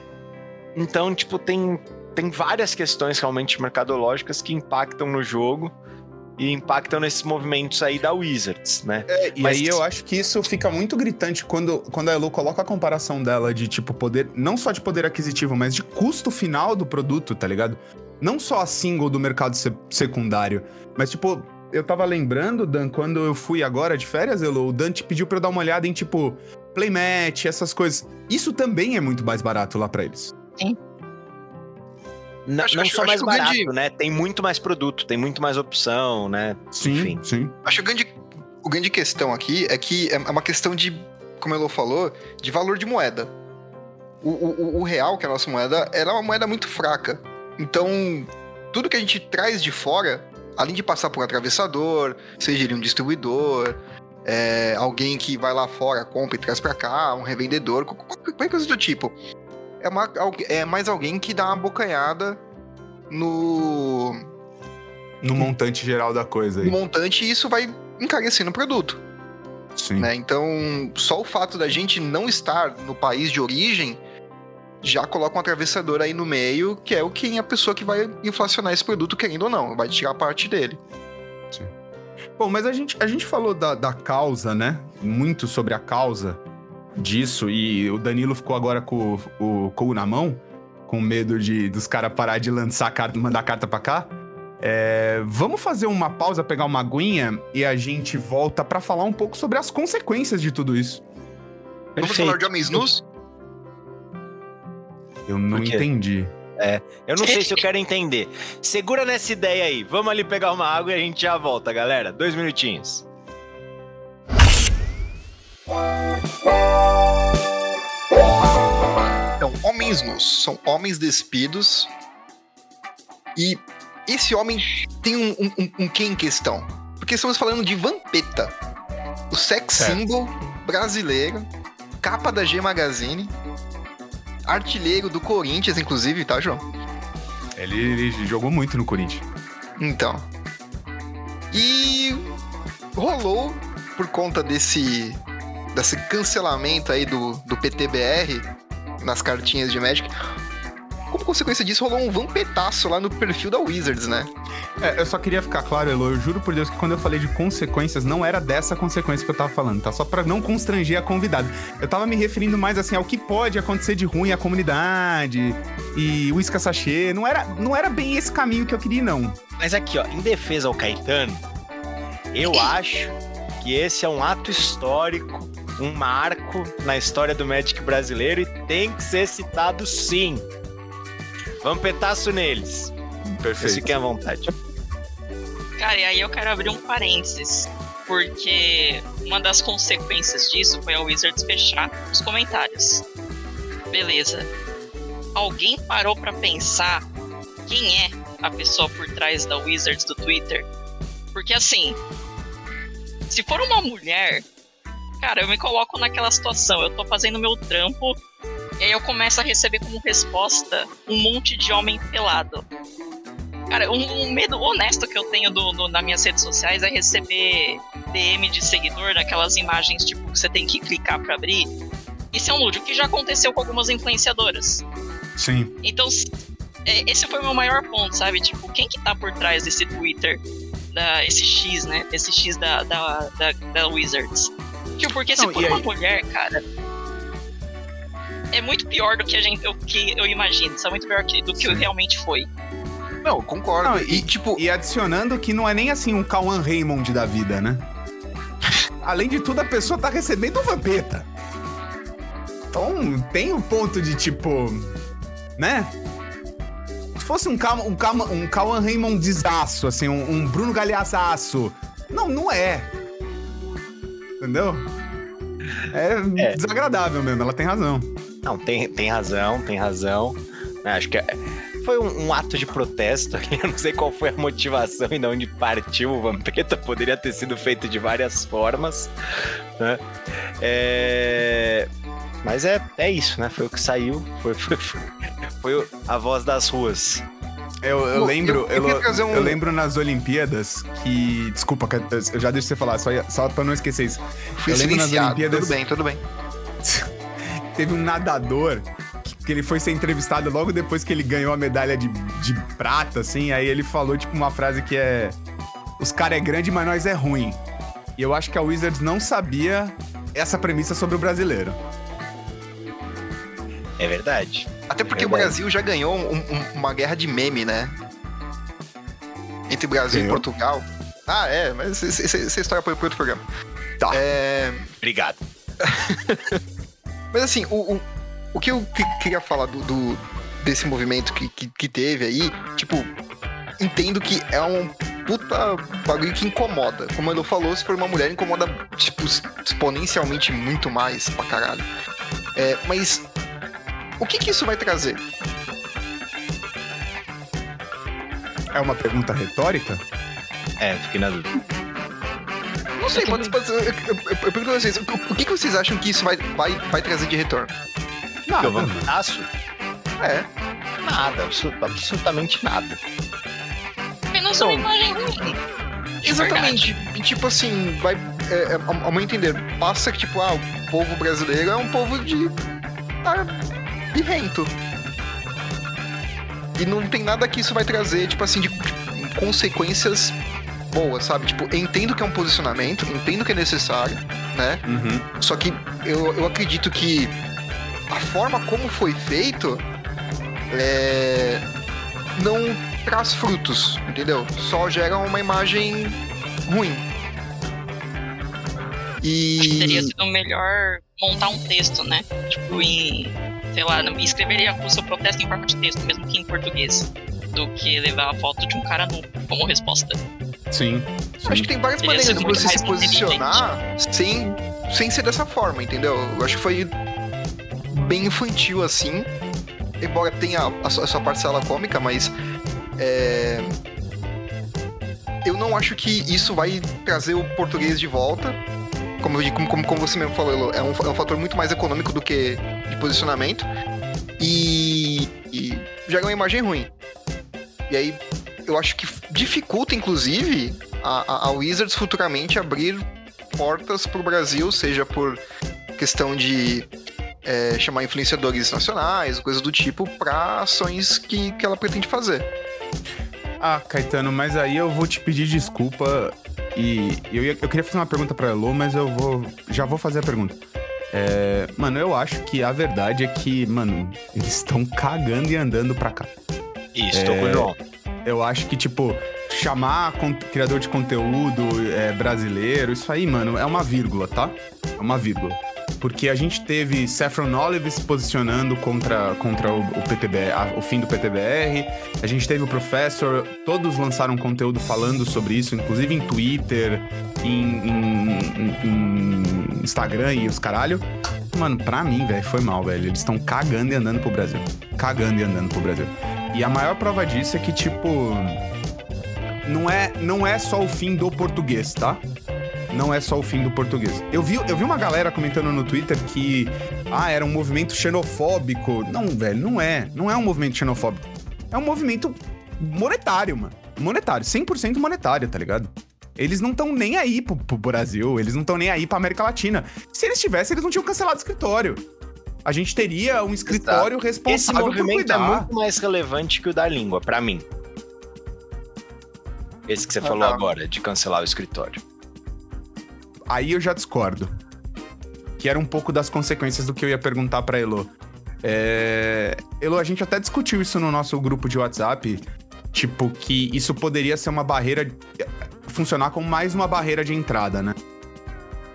Então, tipo, tem, tem várias questões realmente mercadológicas que impactam no jogo e impactam nesses movimentos aí da Wizards, né? É, e Mas... aí eu acho que isso fica muito gritante quando, quando a Elo coloca a comparação dela de, tipo, poder, não só de poder aquisitivo, mas de custo final do produto, tá ligado? Não só a single do mercado secundário, mas, tipo, eu tava lembrando, Dan, quando eu fui agora de férias, Elo, o Dan te pediu pra eu dar uma olhada em, tipo, playmat, essas coisas. Isso também é muito mais barato lá para eles. Sim. Não, acho, não acho, só mais barato, grande... né? Tem muito mais produto, tem muito mais opção, né? Sim, Enfim. sim. Acho que o grande, o grande questão aqui é que é uma questão de, como Elo falou, de valor de moeda. O, o, o real, que é a nossa moeda, era é uma moeda muito fraca. Então, tudo que a gente traz de fora, além de passar por um atravessador, seja ele um distribuidor, é, alguém que vai lá fora, compra e traz para cá, um revendedor, qualquer coisa do tipo. É, uma, é mais alguém que dá uma bocanhada no. No montante geral da coisa aí. No montante, e isso vai encarecendo o produto. Sim. Né? Então, só o fato da gente não estar no país de origem já coloca um atravessador aí no meio, que é o que a pessoa que vai inflacionar esse produto, querendo ou não, vai tirar parte dele. Bom, mas a gente, a gente falou da, da causa, né? Muito sobre a causa disso, e o Danilo ficou agora com o, o cu na mão, com medo de dos caras parar de lançar carta, mandar carta pra cá. É, vamos fazer uma pausa, pegar uma aguinha e a gente volta para falar um pouco sobre as consequências de tudo isso. Vamos falar de homens nus? Eu não entendi. É, eu não sei se eu quero entender. Segura nessa ideia aí. Vamos ali pegar uma água e a gente já volta, galera. Dois minutinhos. Então, homens nus são homens despidos. E esse homem tem um, um, um, um quê em questão? Porque estamos falando de Vampeta, o sex Certo. symbol brasileiro, capa da G Magazine, artilheiro do Corinthians, inclusive, tá, João? Ele, ele jogou muito no Corinthians. Então. E rolou por conta desse desse cancelamento aí do, do PTBR nas cartinhas de Magic. Como consequência disso, rolou um vampetaço lá no perfil da Wizards, né? É, eu só queria ficar claro, Elo, eu juro por Deus que quando eu falei de consequências, não era dessa consequência que eu tava falando, tá? Só pra não constranger a convidada. Eu tava me referindo mais assim ao que pode acontecer de ruim à comunidade e uísca sachê. Não era, não era bem esse caminho que eu queria, não. Mas aqui, ó, em defesa ao Caetano, eu acho que esse é um ato histórico, um marco na história do Magic brasileiro e tem que ser citado sim. Vampetaço neles. Vocês fiquem à vontade. Cara, e aí eu quero abrir um parênteses. Porque uma das consequências disso foi a Wizards fechar os comentários. Beleza. Alguém parou pra pensar quem é a pessoa por trás da Wizards do Twitter? Porque assim, se for uma mulher, cara, eu me coloco naquela situação. Eu tô fazendo meu trampo e aí eu começo a receber como resposta um monte de homem pelado. Cara, um, um medo honesto que eu tenho do, do- nas minhas redes sociais é receber DM de seguidor naquelas imagens tipo que você tem que clicar pra abrir. Isso é um nude, o que já aconteceu com algumas influenciadoras. Sim. Então, é, esse foi o meu maior ponto, sabe? Tipo, quem que tá por trás desse Twitter, da, esse X, né? Esse X da, da, da, da Wizards. Tipo, porque se Não, for uma aí? mulher, cara, é muito pior do que a gente, o que eu imagino, sabe? Muito pior do que Sim. realmente foi. Não, concordo. Não, e, tipo, E adicionando que não é nem assim um Cauan Raymond da vida, né? Além de tudo, a pessoa tá recebendo um vampeta. Então, tem um ponto de tipo. Né? Se fosse um Cauan, um Cauan, um Cauan Raymondizaço, assim, um, um Bruno Galhaçaço. Não, não é. Entendeu? É, É. desagradável mesmo, ela tem razão. Não, tem, tem razão, tem razão. né, Acho que é- foi um, um ato de protesto ali. Eu não sei qual foi a motivação e de onde partiu o Vampeta. Poderia ter sido feito de várias formas. Né? É, Mas é, é isso, né? Foi o que saiu. Foi, foi, foi, foi o- a voz das ruas. Eu, eu Bom, lembro, eu- eu eu, um- eu lembro nas Olimpíadas que. Desculpa, eu já deixo você falar, só, só pra não esquecer isso. fui eu lembro nas. Olimpíadas- Tudo bem, tudo bem. Teve um nadador que, que ele foi ser entrevistado logo depois que ele ganhou a medalha de, de prata, assim. Aí ele falou, tipo, uma frase que é: Os caras é grande, mas nós é ruim. E eu acho que a Wizards não sabia essa premissa sobre o brasileiro. É verdade. Até porque o Verdade. Brasil já ganhou um- um- uma guerra de meme, né? Entre Brasil Ganhou? e Portugal. Ah, é, mas essa história foi para outro programa. Tá. É, Obrigado. mas assim, o, o, o que eu que- queria falar do, do- desse movimento que, que, que teve aí, tipo, entendo que é um puta bagulho que incomoda. Como ele falou, se for uma mulher, incomoda, tipo, exponencialmente muito mais pra caralho. É, mas o que que isso vai trazer? É uma pergunta retórica? É, fiquei na dúvida. Não sei, pode, pode ser- eu, eu, eu pergunto a vocês, o, o que, que vocês acham que isso vai, vai, vai trazer de retorno? Nada. Eu Vampetaço? É, Nada, absolutamente nada. Apenas Então, uma imagem ruim. Exatamente. E, tipo assim, vai. É, é, ao ao meu entender, passa que, tipo, ah, o povo brasileiro é um povo de. tá birrento. E não tem nada que isso vai trazer, tipo assim, de, de consequências boa, sabe? Tipo, eu entendo que é um posicionamento, entendo que é necessário, né? Uhum. Só que eu, eu acredito que a forma como foi feito é, não traz frutos, entendeu? Só gera uma imagem ruim. E. Acho que teria sido melhor montar um texto, né? Tipo, em. Sei lá, escreveria o seu protesto em forma de texto, mesmo que em português, do que levar a foto de um cara nu como resposta. Sim. Acho que tem várias Teria maneiras de você se posicionar sem, sem ser dessa forma, entendeu? Eu acho que foi bem infantil assim. Embora tenha a sua, a sua parcela cômica, mas. é, Eu não acho que isso vai trazer o português de volta. Como, como, como, como você mesmo falou, é um, é um fator muito mais econômico do que de posicionamento. E, e gera uma imagem ruim. E aí, eu acho que dificulta, inclusive, a, a, a Wizards futuramente abrir portas pro Brasil, seja por questão de é, chamar influenciadores nacionais, coisas do tipo, para ações que, que ela pretende fazer. Ah, Caetano, mas aí eu vou te pedir desculpa e eu, ia- eu queria fazer uma pergunta pra Elo, mas eu vou já vou fazer a pergunta. É, mano, eu acho que a verdade é que, mano, eles estão cagando e andando pra cá. Isso, tô com o É, João. Eu acho que, tipo, chamar criador de conteúdo é, brasileiro, isso aí, mano, é uma vírgula, tá? É uma vírgula. Porque a gente teve Saffron Olive se posicionando contra, contra o, o PTBR, a- o fim do PTBR. A gente teve o Professor, todos lançaram conteúdo falando sobre isso, inclusive em Twitter, em, em- em- em Instagram e os caralho. Mano, pra mim, velho, foi mal, velho. Eles estão cagando e andando pro Brasil. Cagando e andando pro Brasil. E a maior prova disso é que, tipo. Não é, não é só o fim do português, tá? Não é só o fim do português. Eu vi, eu vi uma galera comentando no Twitter que. Ah, era um movimento xenofóbico. Não, velho, não é. Não é um movimento xenofóbico. É um movimento monetário, mano. Monetário. 100% monetário, tá ligado? Eles não estão nem aí pro, pro Brasil, eles não estão nem aí pra América Latina. Se eles tivessem, eles não tinham cancelado o escritório. A gente teria um escritório Esse responsável por movimento é cuidar. muito mais relevante que o da língua, pra mim. Esse que você Ah, falou tá. agora, de cancelar o escritório. Aí eu já discordo. Que era um pouco das consequências do que eu ia perguntar pra Elo. É... Elo, a gente até discutiu isso no nosso grupo de WhatsApp. Tipo, que isso poderia ser uma barreira. funcionar como mais uma barreira de entrada, né?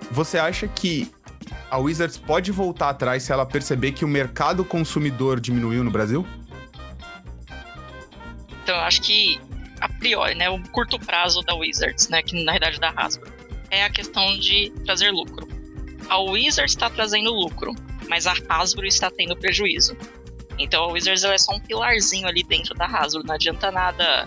Você acha que a Wizards pode voltar atrás se ela perceber que o mercado consumidor diminuiu no Brasil? Então eu acho que, a priori, né, o curto prazo da Wizards, né, que na verdade da Hasbro, é a questão de trazer lucro. A Wizards está trazendo lucro, mas a Hasbro está tendo prejuízo. Então a Wizards é só um pilarzinho ali dentro da Hasbro, não adianta nada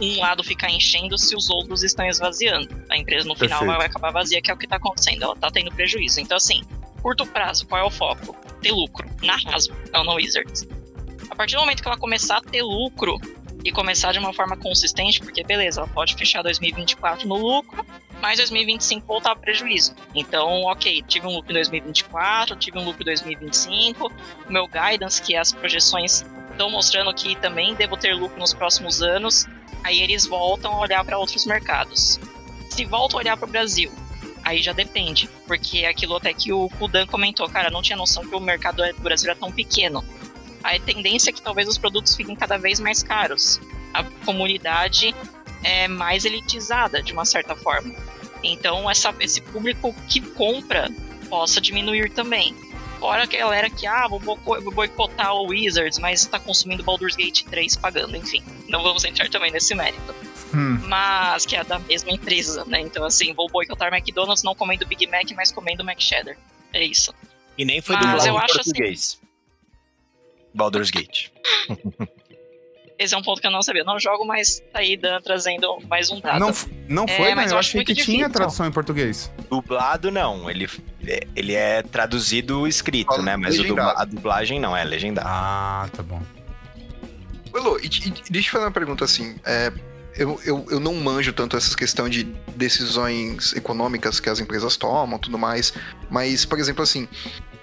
um lado ficar enchendo se os outros estão esvaziando. A empresa no final Perfeito. vai acabar vazia, que é o que está acontecendo, ela está tendo prejuízo. Então assim, curto prazo, qual é o foco? Ter lucro na Hasbro, não na Wizards. A partir do momento que ela começar a ter lucro, e começar de uma forma consistente, porque beleza, ela pode fechar 2024 no lucro, mas 2025 voltar para prejuízo. Então, ok, tive um lucro em 2024, tive um lucro em 2025, o meu guidance, que as projeções estão mostrando que também devo ter lucro nos próximos anos, aí eles voltam a olhar para outros mercados. Se voltam a olhar para o Brasil, aí já depende, porque é aquilo até que o Kudan comentou, cara, não tinha noção que o mercado do Brasil era tão pequeno a tendência é que talvez os produtos fiquem cada vez mais caros. A comunidade é mais elitizada, de uma certa forma. Então, essa, esse público que compra possa diminuir também. Fora a galera que, ah, vou, boico- vou boicotar o Wizards, mas está consumindo Baldur's Gate 3 pagando, enfim. Não vamos entrar também nesse mérito. Hum. Mas que é da mesma empresa, né? Então, assim, vou boicotar McDonald's não comendo Big Mac, mas comendo Mac Cheddar. É isso. E nem foi Mas dublado eu em acho assim- português. Baldur's Gate. Esse é um ponto que eu não sabia. Não jogo, mas tá aí Dan, trazendo mais um dado. Não, não É, foi, mas mas eu achei que tinha difícil. tradução em português. Dublado não, ele, é- ele é traduzido escrito, Fala né? Mas o dubla- a dublagem não, é legendado. Ah, tá bom. Elô, e, e deixa eu fazer uma pergunta assim. é, eu, eu, eu não manjo tanto essas questões de decisões econômicas que as empresas tomam tudo mais. Mas, por exemplo, assim,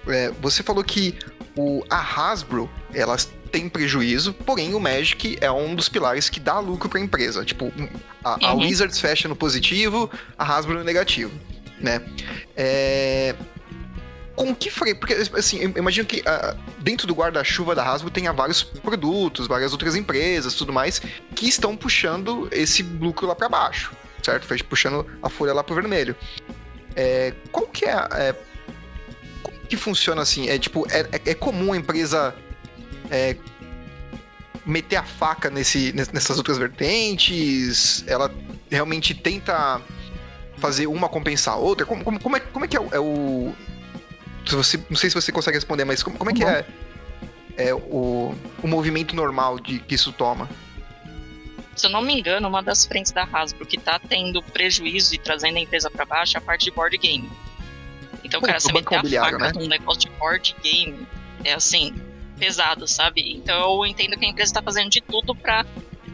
é, você falou que o, a Hasbro ela tem prejuízo, porém o Magic é um dos pilares que dá lucro para a empresa. Tipo, a, a Uhum. Wizards fecha no positivo, a Hasbro no negativo, né? É... Com que freio? Porque, assim, eu imagino que ah, dentro do guarda-chuva da Hasbro tenha vários produtos, várias outras empresas, tudo mais, que estão puxando esse lucro lá para baixo, certo? Fez puxando a folha lá pro vermelho. É, qual que é, é como que funciona assim? É tipo, é, é- é comum a empresa é, meter a faca nesse, nes- nessas outras vertentes? Ela realmente tenta fazer uma compensar a outra? Como, como, como é, como é que é o. é o- se você, não sei se você consegue responder, mas como, como é que é, é o, o movimento normal de que isso toma? Se eu não me engano, uma das frentes da Hasbro que tá tendo prejuízo e trazendo a empresa para baixo é a parte de board game. Então, Pô, cara, você meter a faca né? num negócio de board game é assim, pesado, sabe? Então eu entendo que a empresa tá fazendo de tudo para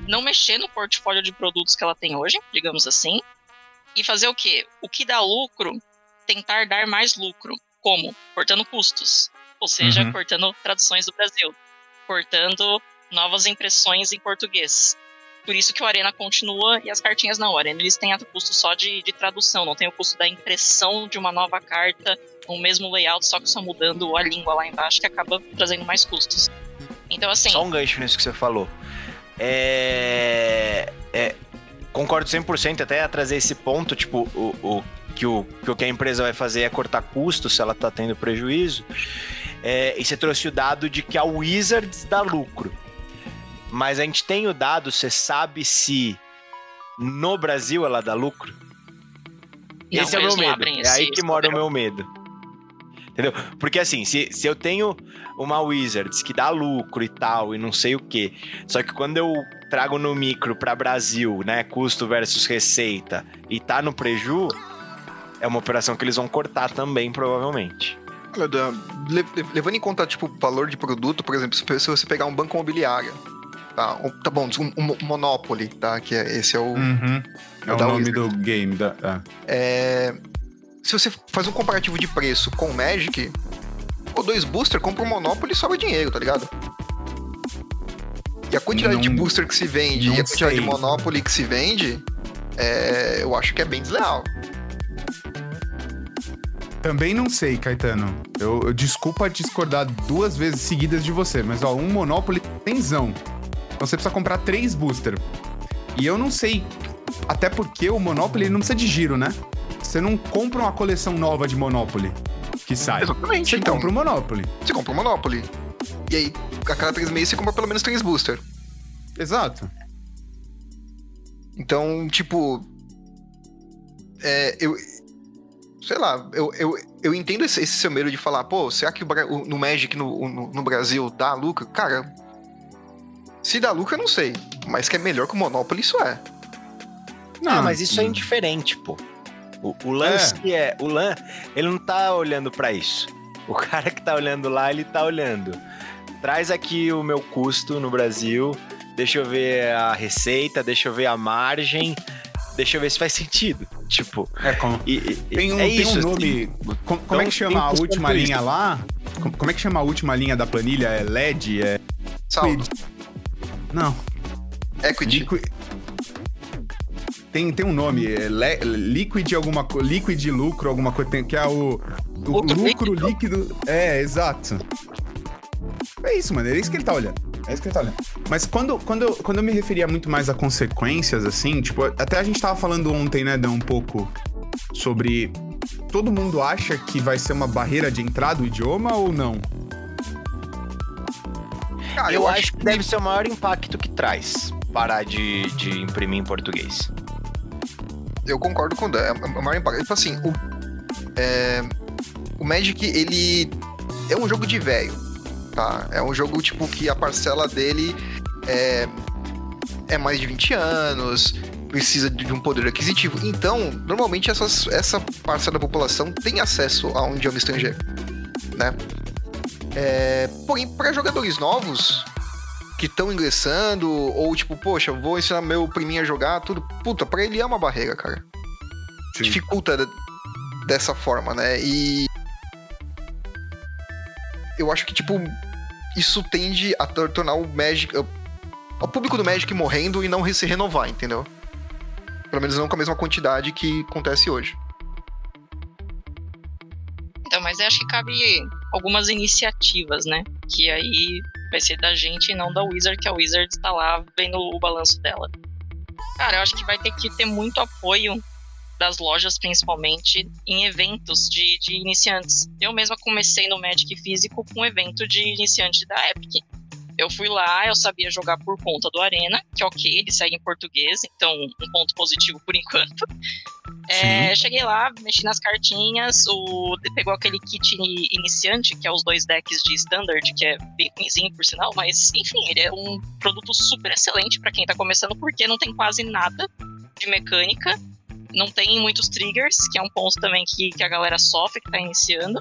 não mexer no portfólio de produtos que ela tem hoje, digamos assim, e fazer o quê? O que dá lucro, tentar dar mais lucro. Como? Cortando custos. Ou seja, Uhum. cortando traduções do Brasil. Cortando novas impressões em português. Por isso que o Arena continua e as cartinhas não. O Arena eles têm o custo só de, de tradução, não tem o custo da impressão de uma nova carta, com o mesmo layout, só que só mudando a língua lá embaixo, que acaba trazendo mais custos. Então, assim, Só um gancho nisso que você falou. É. é concordo 100% até a trazer esse ponto, tipo, o, o, que, o, que a empresa vai fazer é cortar custos se ela tá tendo prejuízo. É, e você trouxe o dado de que a Wizards dá lucro. Mas a gente tem o dado, você sabe se no Brasil ela dá lucro? Não, esse é o meu medo. É aí que mora o meu medo. Entendeu? Porque assim, se, se eu tenho uma Wizards que dá lucro e tal, e não sei o que, só que quando eu trago no micro para Brasil, né, custo versus receita, e tá no preju, é uma operação que eles vão cortar também, provavelmente. Olha, Dan, levando em conta, tipo, o valor de produto, por exemplo, se você pegar um banco imobiliário, tá? Um- tá bom, um, um Monopoly, tá? Que é, esse é o... Uhum. É o Da nome Wizards. do game. Da, ah. É, se você faz um comparativo de preço com o Magic, ou dois booster, compra um Monopoly e sobra dinheiro, tá ligado? E a quantidade de Não- booster que se vende e a quantidade sei. de Monopoly que se vende, é, eu acho que é bem desleal. Também não sei, Caetano. Eu, eu desculpa discordar duas vezes seguidas de você, mas ó, um Monopoly tenzão. Então você precisa comprar três booster. E eu não sei, até porque o Monopoly não precisa de giro, né? Você não compra uma coleção nova de Monopoly que sai. Exatamente, Você então. compra o Monopoly. Você compra um Monopoly. E aí, a cada três meses você compra pelo menos três booster. Exato. Então, tipo. É, eu. Sei lá, eu, eu, eu entendo esse, esse seu medo de falar, pô, será que o, o- no Magic no, no, no Brasil dá lucro? Cara, se dá lucro eu não sei. Mas que é melhor que o Monopoly, isso é. Não, mas isso é indiferente, pô. O, o lance é. O Lan, ele não tá olhando pra isso. O cara que tá olhando lá, ele tá olhando. Traz aqui o meu custo no Brasil. Deixa eu ver a receita, deixa eu ver a margem. Deixa eu ver se faz sentido. Tipo, É, como, e, e- tem um, é tem isso, um assim. nome. como, como é que Então, chama a tem última linha lá? Como, como é que chama a última linha da planilha? É LED? É. Saldo, Não. equity. Liquid. Tem, tem um nome, é le- liquid alguma coisa, liquid lucro, alguma coisa, tem- que é o, o Lucro líquido. líquido. É, exato. É isso, mano, é isso que ele tá olhando. É isso que ele tá olhando. Mas quando, quando, eu, quando eu me referia muito mais a consequências, assim, tipo, até a gente tava falando ontem, né, Dan, um pouco sobre. Todo mundo acha que vai ser uma barreira de entrada o idioma ou não? Cara, eu, acho que deve ser o maior impacto que traz parar de, de imprimir em português. Eu concordo com o Dan. É o maior impacto. Tipo assim, o, é, o Magic, ele é um jogo de velho, tá? É um jogo, tipo, que a parcela dele é, é mais de 20 anos, precisa de um poder aquisitivo. Então, normalmente, essas, essa parcela da população tem acesso a um idioma estrangeiro, né? É, porém, para jogadores novos que estão ingressando, ou tipo, poxa, eu vou ensinar meu priminho a jogar, tudo, puta, pra ele é uma barreira, cara. Dificulta de- dessa forma, né? E. Eu acho que, tipo, isso tende a tornar o Magic. O público do Magic morrendo e não se renovar, entendeu? Pelo menos não com a mesma quantidade que acontece hoje. Então, mas eu acho que cabe algumas iniciativas, né? Que aí vai ser da gente e não da Wizard, que a Wizard está lá vendo o balanço dela. Cara, eu acho que vai ter que ter muito apoio das lojas, principalmente, em eventos de, de iniciantes. Eu mesma comecei no Magic físico com um evento de iniciante da Epic. Eu fui lá, eu sabia jogar por conta do Arena, que é ok, ele segue em português, então um ponto positivo por enquanto. É, cheguei lá, mexi nas cartinhas, o, pegou aquele kit iniciante, que é os dois decks de standard, que é bem ruimzinho por sinal, mas enfim, ele é um produto super excelente para quem tá começando, porque não tem quase nada de mecânica, não tem muitos triggers, que é um ponto também que, que a galera sofre, que tá iniciando.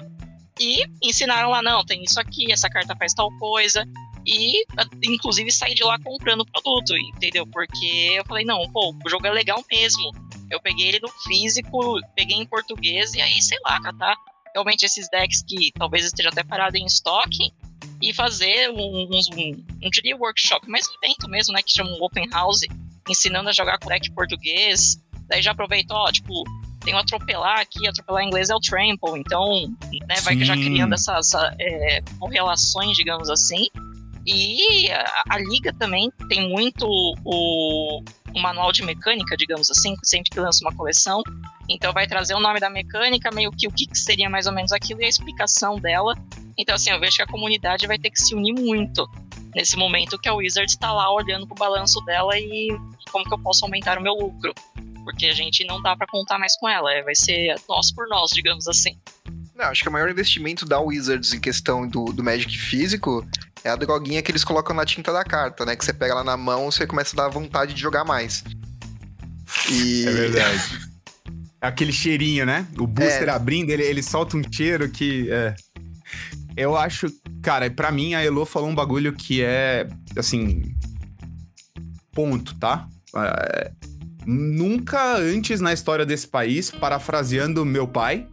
E ensinaram lá, não, tem isso aqui, essa carta faz tal coisa, e inclusive sair de lá comprando o produto, entendeu? Porque eu falei, não, pô, o jogo é legal mesmo. Eu peguei ele no físico, peguei em português e aí, sei lá, catar realmente esses decks que talvez esteja até parado em estoque e fazer um, um, um não diria workshop, mas um evento mesmo, né, que chama um open house, ensinando a jogar com deck português. Daí já aproveitou, ó, tipo, tem o atropelar aqui, atropelar em inglês é o trample, então, né, vai já criando essas essa, é, correlações, digamos assim. E a, a, liga também tem muito o, o, manual de mecânica, digamos assim, sempre que lança uma coleção. Então vai trazer o nome da mecânica, meio que o que seria mais ou menos aquilo e a explicação dela. Então, assim, eu vejo que a comunidade vai ter que se unir muito nesse momento que a Wizard está lá olhando pro balanço dela e como que eu posso aumentar o meu lucro. Porque a gente não dá para contar mais com ela, é, vai ser nós por nós, digamos assim. Não, acho que o maior investimento da Wizards em questão do, do Magic físico é a droguinha que eles colocam na tinta da carta, né? Que você pega lá na mão você começa a dar vontade de jogar mais. E... É verdade. Aquele cheirinho, né? O booster é. abrindo, ele, ele solta um cheiro que. É. Eu acho. Cara, para mim a Elo falou um bagulho que é. Assim. Ponto, tá? É, nunca antes na história desse país, parafraseando meu pai,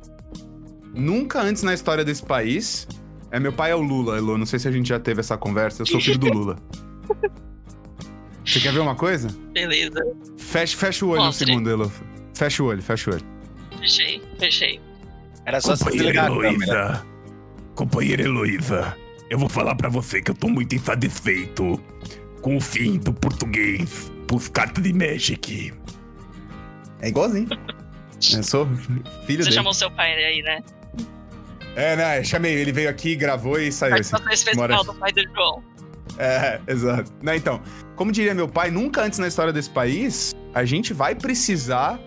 nunca antes na história desse país. É, meu pai é o Lula, Elo. Não sei se a gente já teve essa conversa. Eu sou filho do Lula. Você quer ver uma coisa? Beleza. Fecha, fecha o olho Mostre. um segundo, Elo. Fecha o olho, fecha o olho. Fechei, fechei. Era só Companheira Heloísa. Companheira Heloísa, eu vou falar para você que eu tô muito insatisfeito com o fim do português pros cartas de Magic. É igualzinho. Eu sou filho Você dele. chamou seu pai aí, né? É, né? Chamei. Ele veio aqui, gravou e saiu. Assim, especial do pai do João. É, exato. Né, então, como diria meu pai, nunca antes na história desse país, a gente vai precisar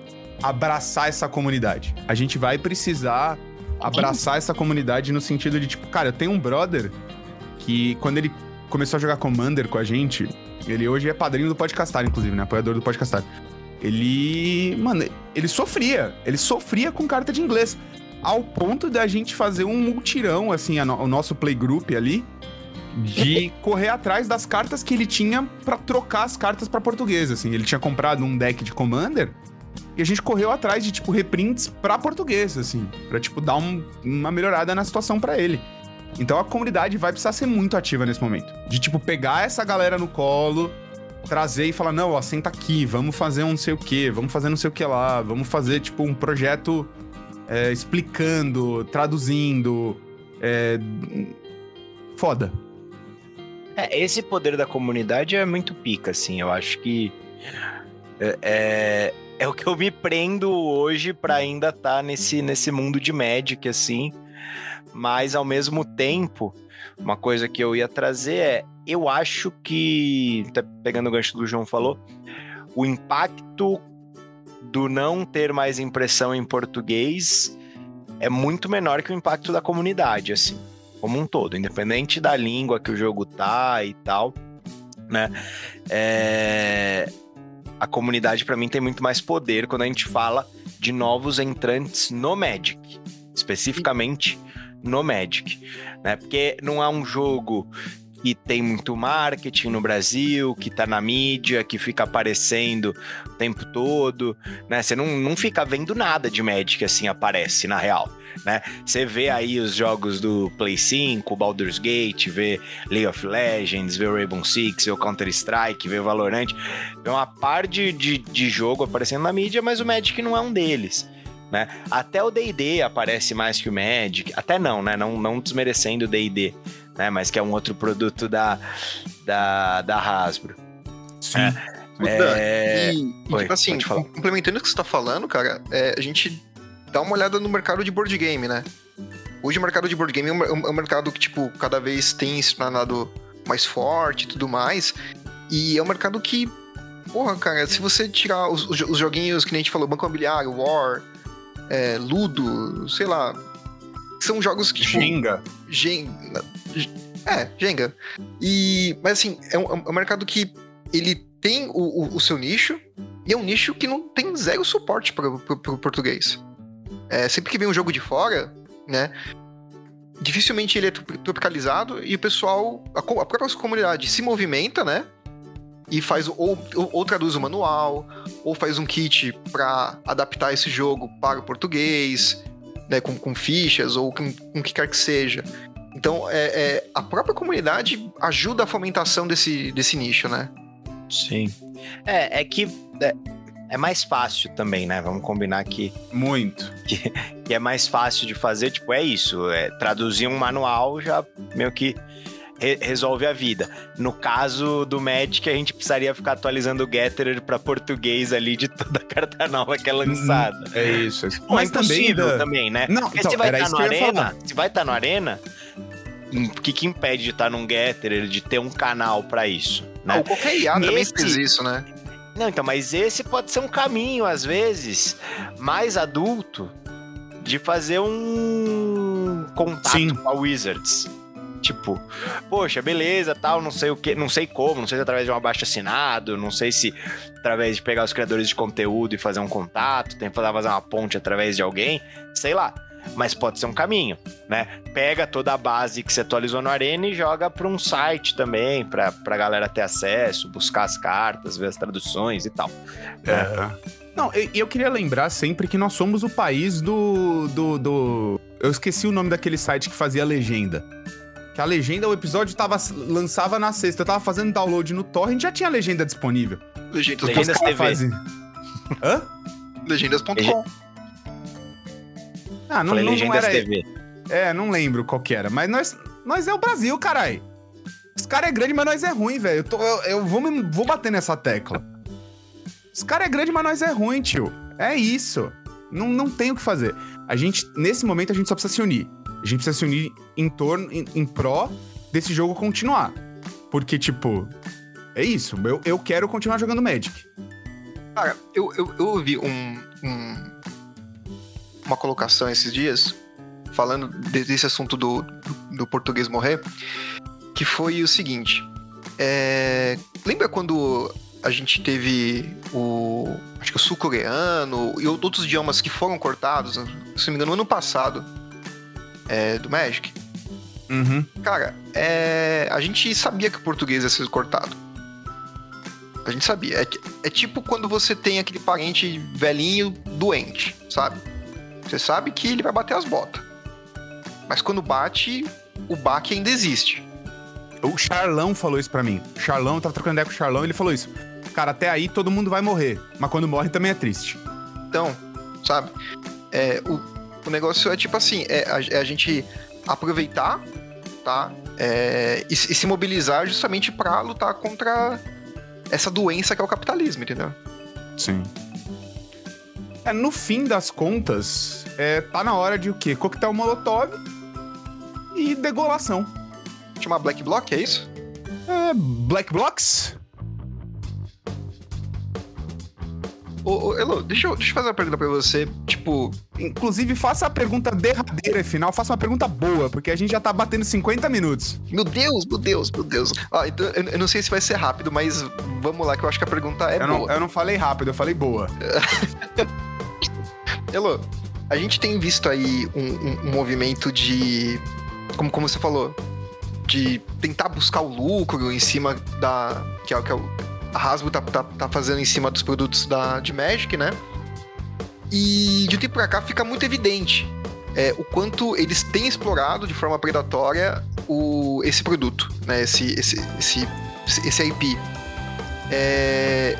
abraçar essa comunidade. A gente vai precisar abraçar essa comunidade no sentido de, tipo, cara, eu tenho um brother que quando ele começou a jogar Commander com a gente, ele hoje é padrinho do Podcastar, inclusive, né? Apoiador do Podcastar. Ele. Mano, ele sofria. Ele sofria com carta de inglês. Ao ponto da gente fazer um multirão, assim, no, o nosso playgroup ali, de correr atrás das cartas que ele tinha para trocar as cartas para português, assim. Ele tinha comprado um deck de Commander e a gente correu atrás de, tipo, reprints pra português, assim. Pra, tipo, dar um, uma melhorada na situação para ele. Então a comunidade vai precisar ser muito ativa nesse momento. De, tipo, pegar essa galera no colo, trazer e falar, não, ó, senta aqui, vamos fazer um não sei o que, vamos fazer não sei o que lá, vamos fazer, tipo, um projeto é, explicando, traduzindo. É... Foda. É, esse poder da comunidade é muito pica, assim. Eu acho que. É, é, é o que eu me prendo hoje para ainda estar tá nesse, nesse mundo de Magic, assim mas ao mesmo tempo, uma coisa que eu ia trazer é, eu acho que, tá pegando o gancho do João falou, o impacto do não ter mais impressão em português é muito menor que o impacto da comunidade, assim, como um todo, independente da língua que o jogo tá e tal, né? É... A comunidade para mim tem muito mais poder quando a gente fala de novos entrantes no Magic, especificamente no Magic, né? Porque não é um jogo que tem muito marketing no Brasil, que tá na mídia, que fica aparecendo o tempo todo, né? Você não, não fica vendo nada de Magic assim aparece na real, né? Você vê aí os jogos do Play 5, Baldur's Gate, vê League of Legends, vê o Rainbow Six, vê o Counter-Strike, vê o Valorant, vê uma par de, de, de jogo aparecendo na mídia, mas o Magic não é um deles. Né? Até o D&D aparece mais que o Magic, até não, né? Não, não desmerecendo o D&D, né? Mas que é um outro produto da, da, da Hasbro. Sim. É, é... E, Oi, tipo assim, complementando o que você tá falando, cara, é, a gente dá uma olhada no mercado de board game, né? Hoje o mercado de board game é um, é um mercado que, tipo, cada vez tem se tornado mais forte e tudo mais. E é um mercado que, porra, cara, se você tirar os, os joguinhos que a gente falou, Banco Imobiliário, War, é, Ludo, sei lá. São jogos que. Tipo, Jenga. Jenga. É, Jenga. E. Mas assim, é um, é um mercado que ele tem o, o, o, seu nicho, e é um nicho que não tem zero suporte para o português. É, sempre que vem um jogo de fora, né? Dificilmente ele é tropicalizado e o pessoal, a, a própria comunidade se movimenta, né? e faz ou, ou, ou traduz o manual, ou faz um kit para adaptar esse jogo para o português, né, com, com fichas ou com, com o que quer que seja. Então, é, é, a própria comunidade ajuda a fomentação desse, desse nicho, né? Sim. É, é que é, é, mais fácil também, né? Vamos combinar que. Muito. Que, que, é mais fácil de fazer, tipo, é isso. É, traduzir um manual já meio que re resolve a vida. No caso do Magic, a gente precisaria ficar atualizando o Getter para português ali de toda a carta nova que é lançada. É isso. É isso. Mas é também, da... também, né? Não, Porque então, se vai estar no Arena, se vai estar tá no Arena, o que, que impede de estar tá num Getter, de ter um canal para isso? Né? Ou qualquer IA também esse... fez isso, né? Não, então, mas esse pode ser um caminho, às vezes, mais adulto de fazer um contato Sim. com a Wizards. Tipo, poxa, beleza, tal, não sei o que, não sei como, não sei se através de um abaixo assinado, não sei se através de pegar os criadores de conteúdo e fazer um contato, que fazer uma ponte através de alguém, sei lá. Mas pode ser um caminho, né? Pega toda a base que você atualizou no Arena e joga para um site também, para pra galera ter acesso, buscar as cartas, ver as traduções e tal. É. Não, e eu queria lembrar sempre que nós somos o país do, do, do. Eu esqueci o nome daquele site que fazia legenda. Que a legenda, o episódio tava, lançava na sexta, eu tava fazendo download no torrent, já tinha a legenda disponível. Legendas, Legendas TV. Fazem... Hã? Legendas.com. Ah, não, não, não era... TV. É, não lembro qual que era, mas nós, nós é o Brasil, carai. Os caras é grande, mas nós é ruim, velho. Eu, eu, eu, vou, vou bater nessa tecla. Os caras é grande, mas nós é ruim, tio. É isso. Não, não tem o que fazer. A gente, nesse momento, a gente só precisa se unir. A gente precisa se unir em torno, em, em pró desse jogo continuar. Porque, tipo, é isso. Eu, eu quero continuar jogando Magic. Cara, eu, eu, eu ouvi um, um, uma colocação esses dias, falando desse assunto do, do, do português morrer, que foi o seguinte. É, lembra quando a gente teve o. Acho que o sul-coreano e outros idiomas que foram cortados, se não me engano, no ano passado é, do Magic. Uhum. Cara, é, a gente sabia que o português ia ser cortado. A gente sabia. É, é tipo quando você tem aquele parente velhinho doente, sabe? Você sabe que ele vai bater as botas. Mas quando bate, o baque ainda existe. O Charlão falou isso pra mim. O Charlão, eu tava trocando ideia com o Charlão, ele falou isso. Cara, até aí todo mundo vai morrer. Mas quando morre também é triste. Então, sabe? É, o, o negócio é tipo assim, é a, é a gente aproveitar, tá? É, e, e, se mobilizar justamente para lutar contra essa doença que é o capitalismo, entendeu? Sim. É, no fim das contas, é, tá na hora de o quê? Coquetel Molotov e degolação. Chama Black Block, é isso? É, Black Blocks? Ô, ô, Elo, deixa eu, deixa eu fazer uma pergunta pra você. Tipo. Inclusive, faça a pergunta derradeira e final, faça uma pergunta boa, porque a gente já tá batendo 50 minutos. Meu Deus, meu Deus, meu Deus. Ah, então, eu, eu, não sei se vai ser rápido, mas vamos lá, que eu acho que a pergunta é eu boa. Não, eu não falei rápido, eu falei boa. Elo, a gente tem visto aí um, um, um movimento de. Como, como você falou? de tentar buscar o lucro em cima da. que é, o que é o, a Hasbro tá, tá, tá fazendo em cima dos produtos da, de Magic, né? E de um tempo pra cá fica muito evidente é, o quanto eles têm explorado de forma predatória o, esse produto, né? Esse, esse, esse, esse IP. É,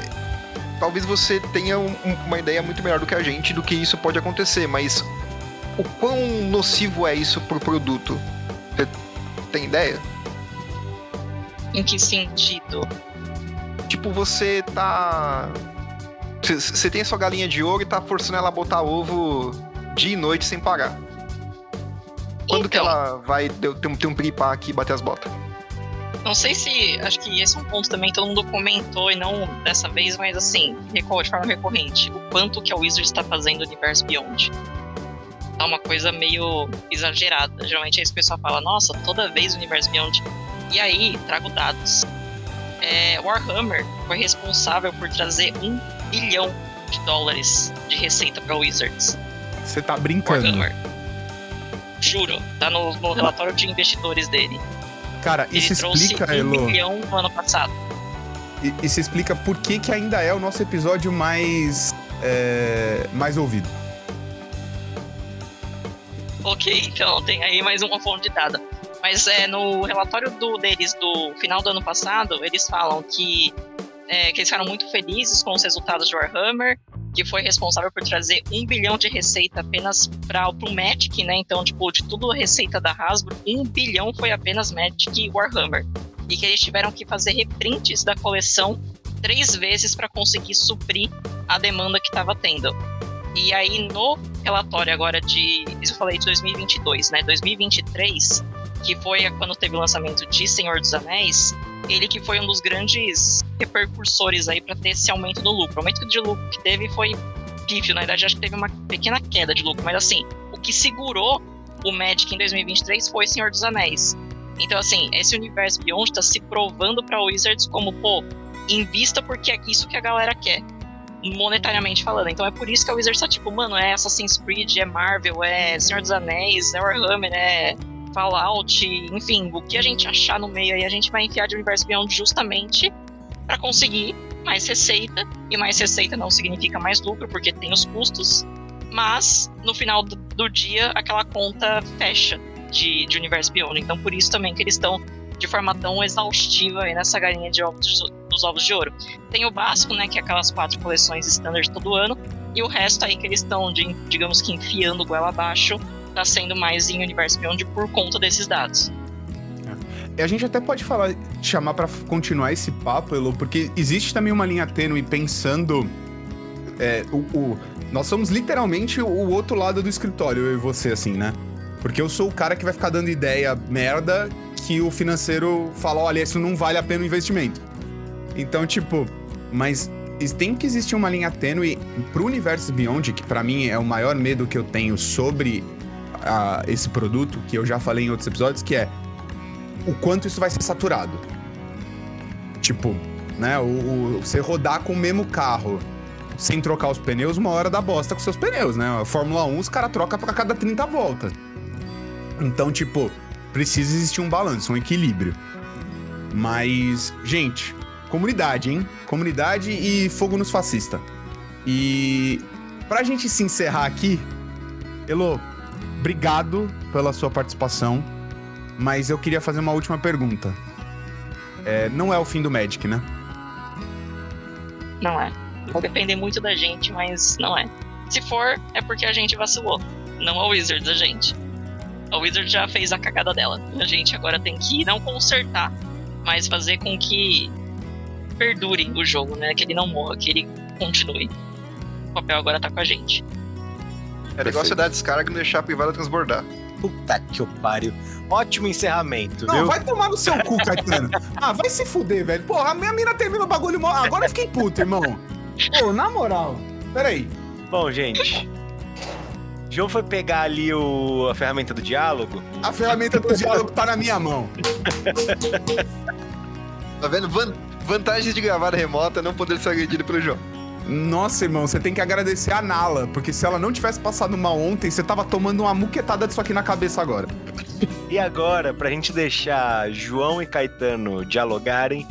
talvez você tenha um, uma ideia muito melhor do que a gente do que isso pode acontecer, mas o quão nocivo é isso pro produto? Você tem ideia? Em que sentido? Tipo, você tá. Você tem sua galinha de ouro e tá forçando ela a botar ovo dia e noite sem parar. Quando então, que ela vai ter, ter um piripá aqui e bater as botas? Não sei se. Acho que esse é um ponto também que todo mundo comentou, e não dessa vez, mas assim, de forma recorrente. O quanto que a Wizard está fazendo o Universe Beyond. Tá uma coisa meio exagerada. Geralmente é isso que o pessoal fala, nossa, toda vez o Universe Beyond. E aí, trago dados. É, Warhammer foi responsável por trazer um bilhão de dólares de receita para Wizards. Você tá brincando. Warhammer. Juro, tá no, no relatório de investidores dele. Cara, Ele isso explica, um Elo. milhão no ano passado. E, isso explica por que, que ainda é o nosso episódio mais. É, mais ouvido. Ok, então tem aí mais uma fonte de dada. Mas é, no relatório do, deles do final do ano passado, eles falam que, é, que eles ficaram muito felizes com os resultados de Warhammer, que foi responsável por trazer um bilhão de receita apenas para o Magic, né? Então, tipo, de tudo a receita da Hasbro, um bilhão foi apenas Magic e Warhammer. E que eles tiveram que fazer reprints da coleção três vezes para conseguir suprir a demanda que estava tendo. E aí, no relatório agora de. Isso eu falei de 2022, né? 2023, que foi quando teve o lançamento de Senhor dos Anéis, ele que foi um dos grandes repercursores aí para ter esse aumento no lucro. O aumento de lucro que teve foi pífio, na verdade acho que teve uma pequena queda de lucro, mas assim, o que segurou o Magic em 2023 foi Senhor dos Anéis. Então assim, esse universo Beyond está se provando para Wizards como, pô, invista porque é isso que a galera quer monetariamente falando. Então é por isso que a Wizards tá tipo, mano, é Assassin's Creed, é Marvel, é Senhor dos Anéis, é Warhammer, é Fallout, enfim, o que a gente achar no meio aí, a gente vai enfiar de Universo Beyond justamente para conseguir mais receita. E mais receita não significa mais lucro, porque tem os custos. Mas no final do, do dia, aquela conta fecha de, de Universo Beyond. Então, por isso também que eles estão de forma tão exaustiva aí nessa galinha de ovos, dos ovos de ouro. Tem o básico, né, que é aquelas quatro coleções standard todo ano, e o resto aí que eles estão, digamos que enfiando goela abaixo está sendo mais em Universo Beyond por conta desses dados. É. A gente até pode falar, chamar para continuar esse papo, Elo, porque existe também uma linha tênue pensando. É, o, o, nós somos literalmente o outro lado do escritório, eu e você, assim, né? Porque eu sou o cara que vai ficar dando ideia merda que o financeiro fala: olha, isso não vale a pena o investimento. Então, tipo, mas tem que existir uma linha tênue pro universo Beyond, que para mim é o maior medo que eu tenho sobre a, esse produto, que eu já falei em outros episódios, que é o quanto isso vai ser saturado. Tipo, né, o, o, você rodar com o mesmo carro sem trocar os pneus, uma hora dá bosta com seus pneus, né? A Fórmula 1 os caras trocam pra cada 30 voltas. Então, tipo, precisa existir um balanço, um equilíbrio. Mas, gente, comunidade, hein? Comunidade e fogo nos fascista. E pra gente se encerrar aqui, Elo, obrigado pela sua participação, mas eu queria fazer uma última pergunta. É, não é o fim do Magic, né? Não é. Vai depender muito da gente, mas não é. Se for, é porque a gente vacilou. Não a Wizards, a gente. A Wizards já fez a cagada dela. A gente agora tem que não consertar, mas fazer com que perdure o jogo, né? Que ele não morra, que ele continue. O papel agora tá com a gente. É negócio é dar descarga e não deixar a privada transbordar. Puta que pariu. Ótimo encerramento, não, viu? vai tomar no seu cu, Caetano. ah, vai se fuder, velho. Porra, a minha mina termina o bagulho. Agora eu fiquei puto, irmão. Pô, na moral. Peraí. Bom, gente. João foi pegar ali o, a ferramenta do diálogo. A ferramenta do diálogo tá na minha mão. tá vendo? Van, vantagens de gravar remota não poder ser agredido pelo João. Nossa, irmão, você tem que agradecer a Nala, porque se ela não tivesse passado mal ontem, você tava tomando uma muquetada disso aqui na cabeça agora. E agora, pra gente deixar João e Caetano dialogarem,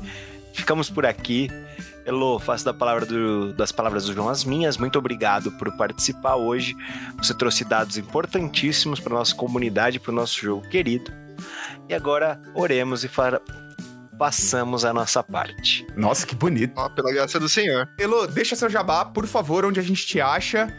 ficamos por aqui. Elô, faço da palavra do, das palavras do João as minhas. Muito obrigado por participar hoje. Você trouxe dados importantíssimos para nossa comunidade, para o nosso jogo querido. E agora oremos e fa passamos a nossa parte. Nossa, que bonito. Ó, pela graça do Senhor. Elô, deixa seu jabá, por favor, onde a gente te acha.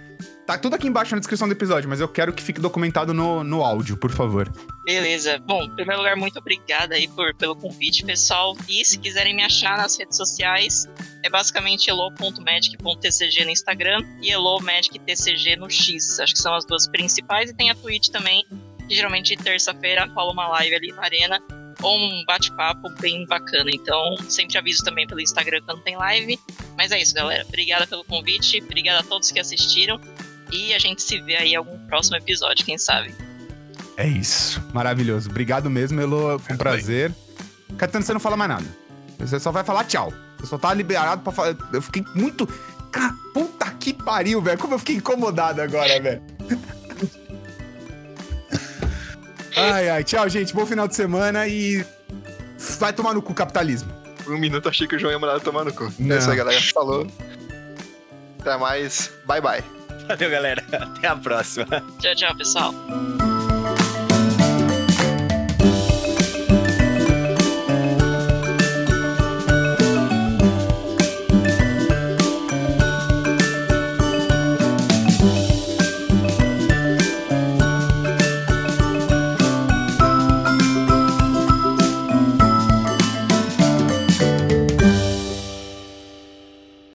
Tá tudo aqui embaixo na descrição do episódio, mas eu quero que fique documentado no, no áudio, por favor. Beleza. Bom, em primeiro lugar, muito obrigada aí por, pelo convite, pessoal. E se quiserem me achar nas redes sociais, é basicamente elo.magic.tcg no Instagram e elomagictcg no X. Acho que são as duas principais. E tem a Twitch também, que geralmente terça-feira rola uma live ali na arena ou um bate-papo bem bacana. Então, sempre aviso também pelo Instagram quando tem live. Mas é isso, galera. Obrigada pelo convite, obrigada a todos que assistiram. E a gente se vê aí em algum próximo episódio, quem sabe. É isso. Maravilhoso. Obrigado mesmo, Elo. Foi um prazer. Caetano, você não fala mais nada. Você só vai falar tchau. Você só tá liberado pra falar. Eu fiquei muito. Cara, puta que pariu, velho. Como eu fiquei incomodado agora, velho. Ai, ai. Tchau, gente. Bom final de semana e. Vai tomar no cu capitalismo. Por um minuto achei que o João ia mandar tomar no cu. Não. É isso aí, galera. Falou. Até mais. Bye, bye. Valeu, galera. Até a próxima. Tchau, tchau, pessoal.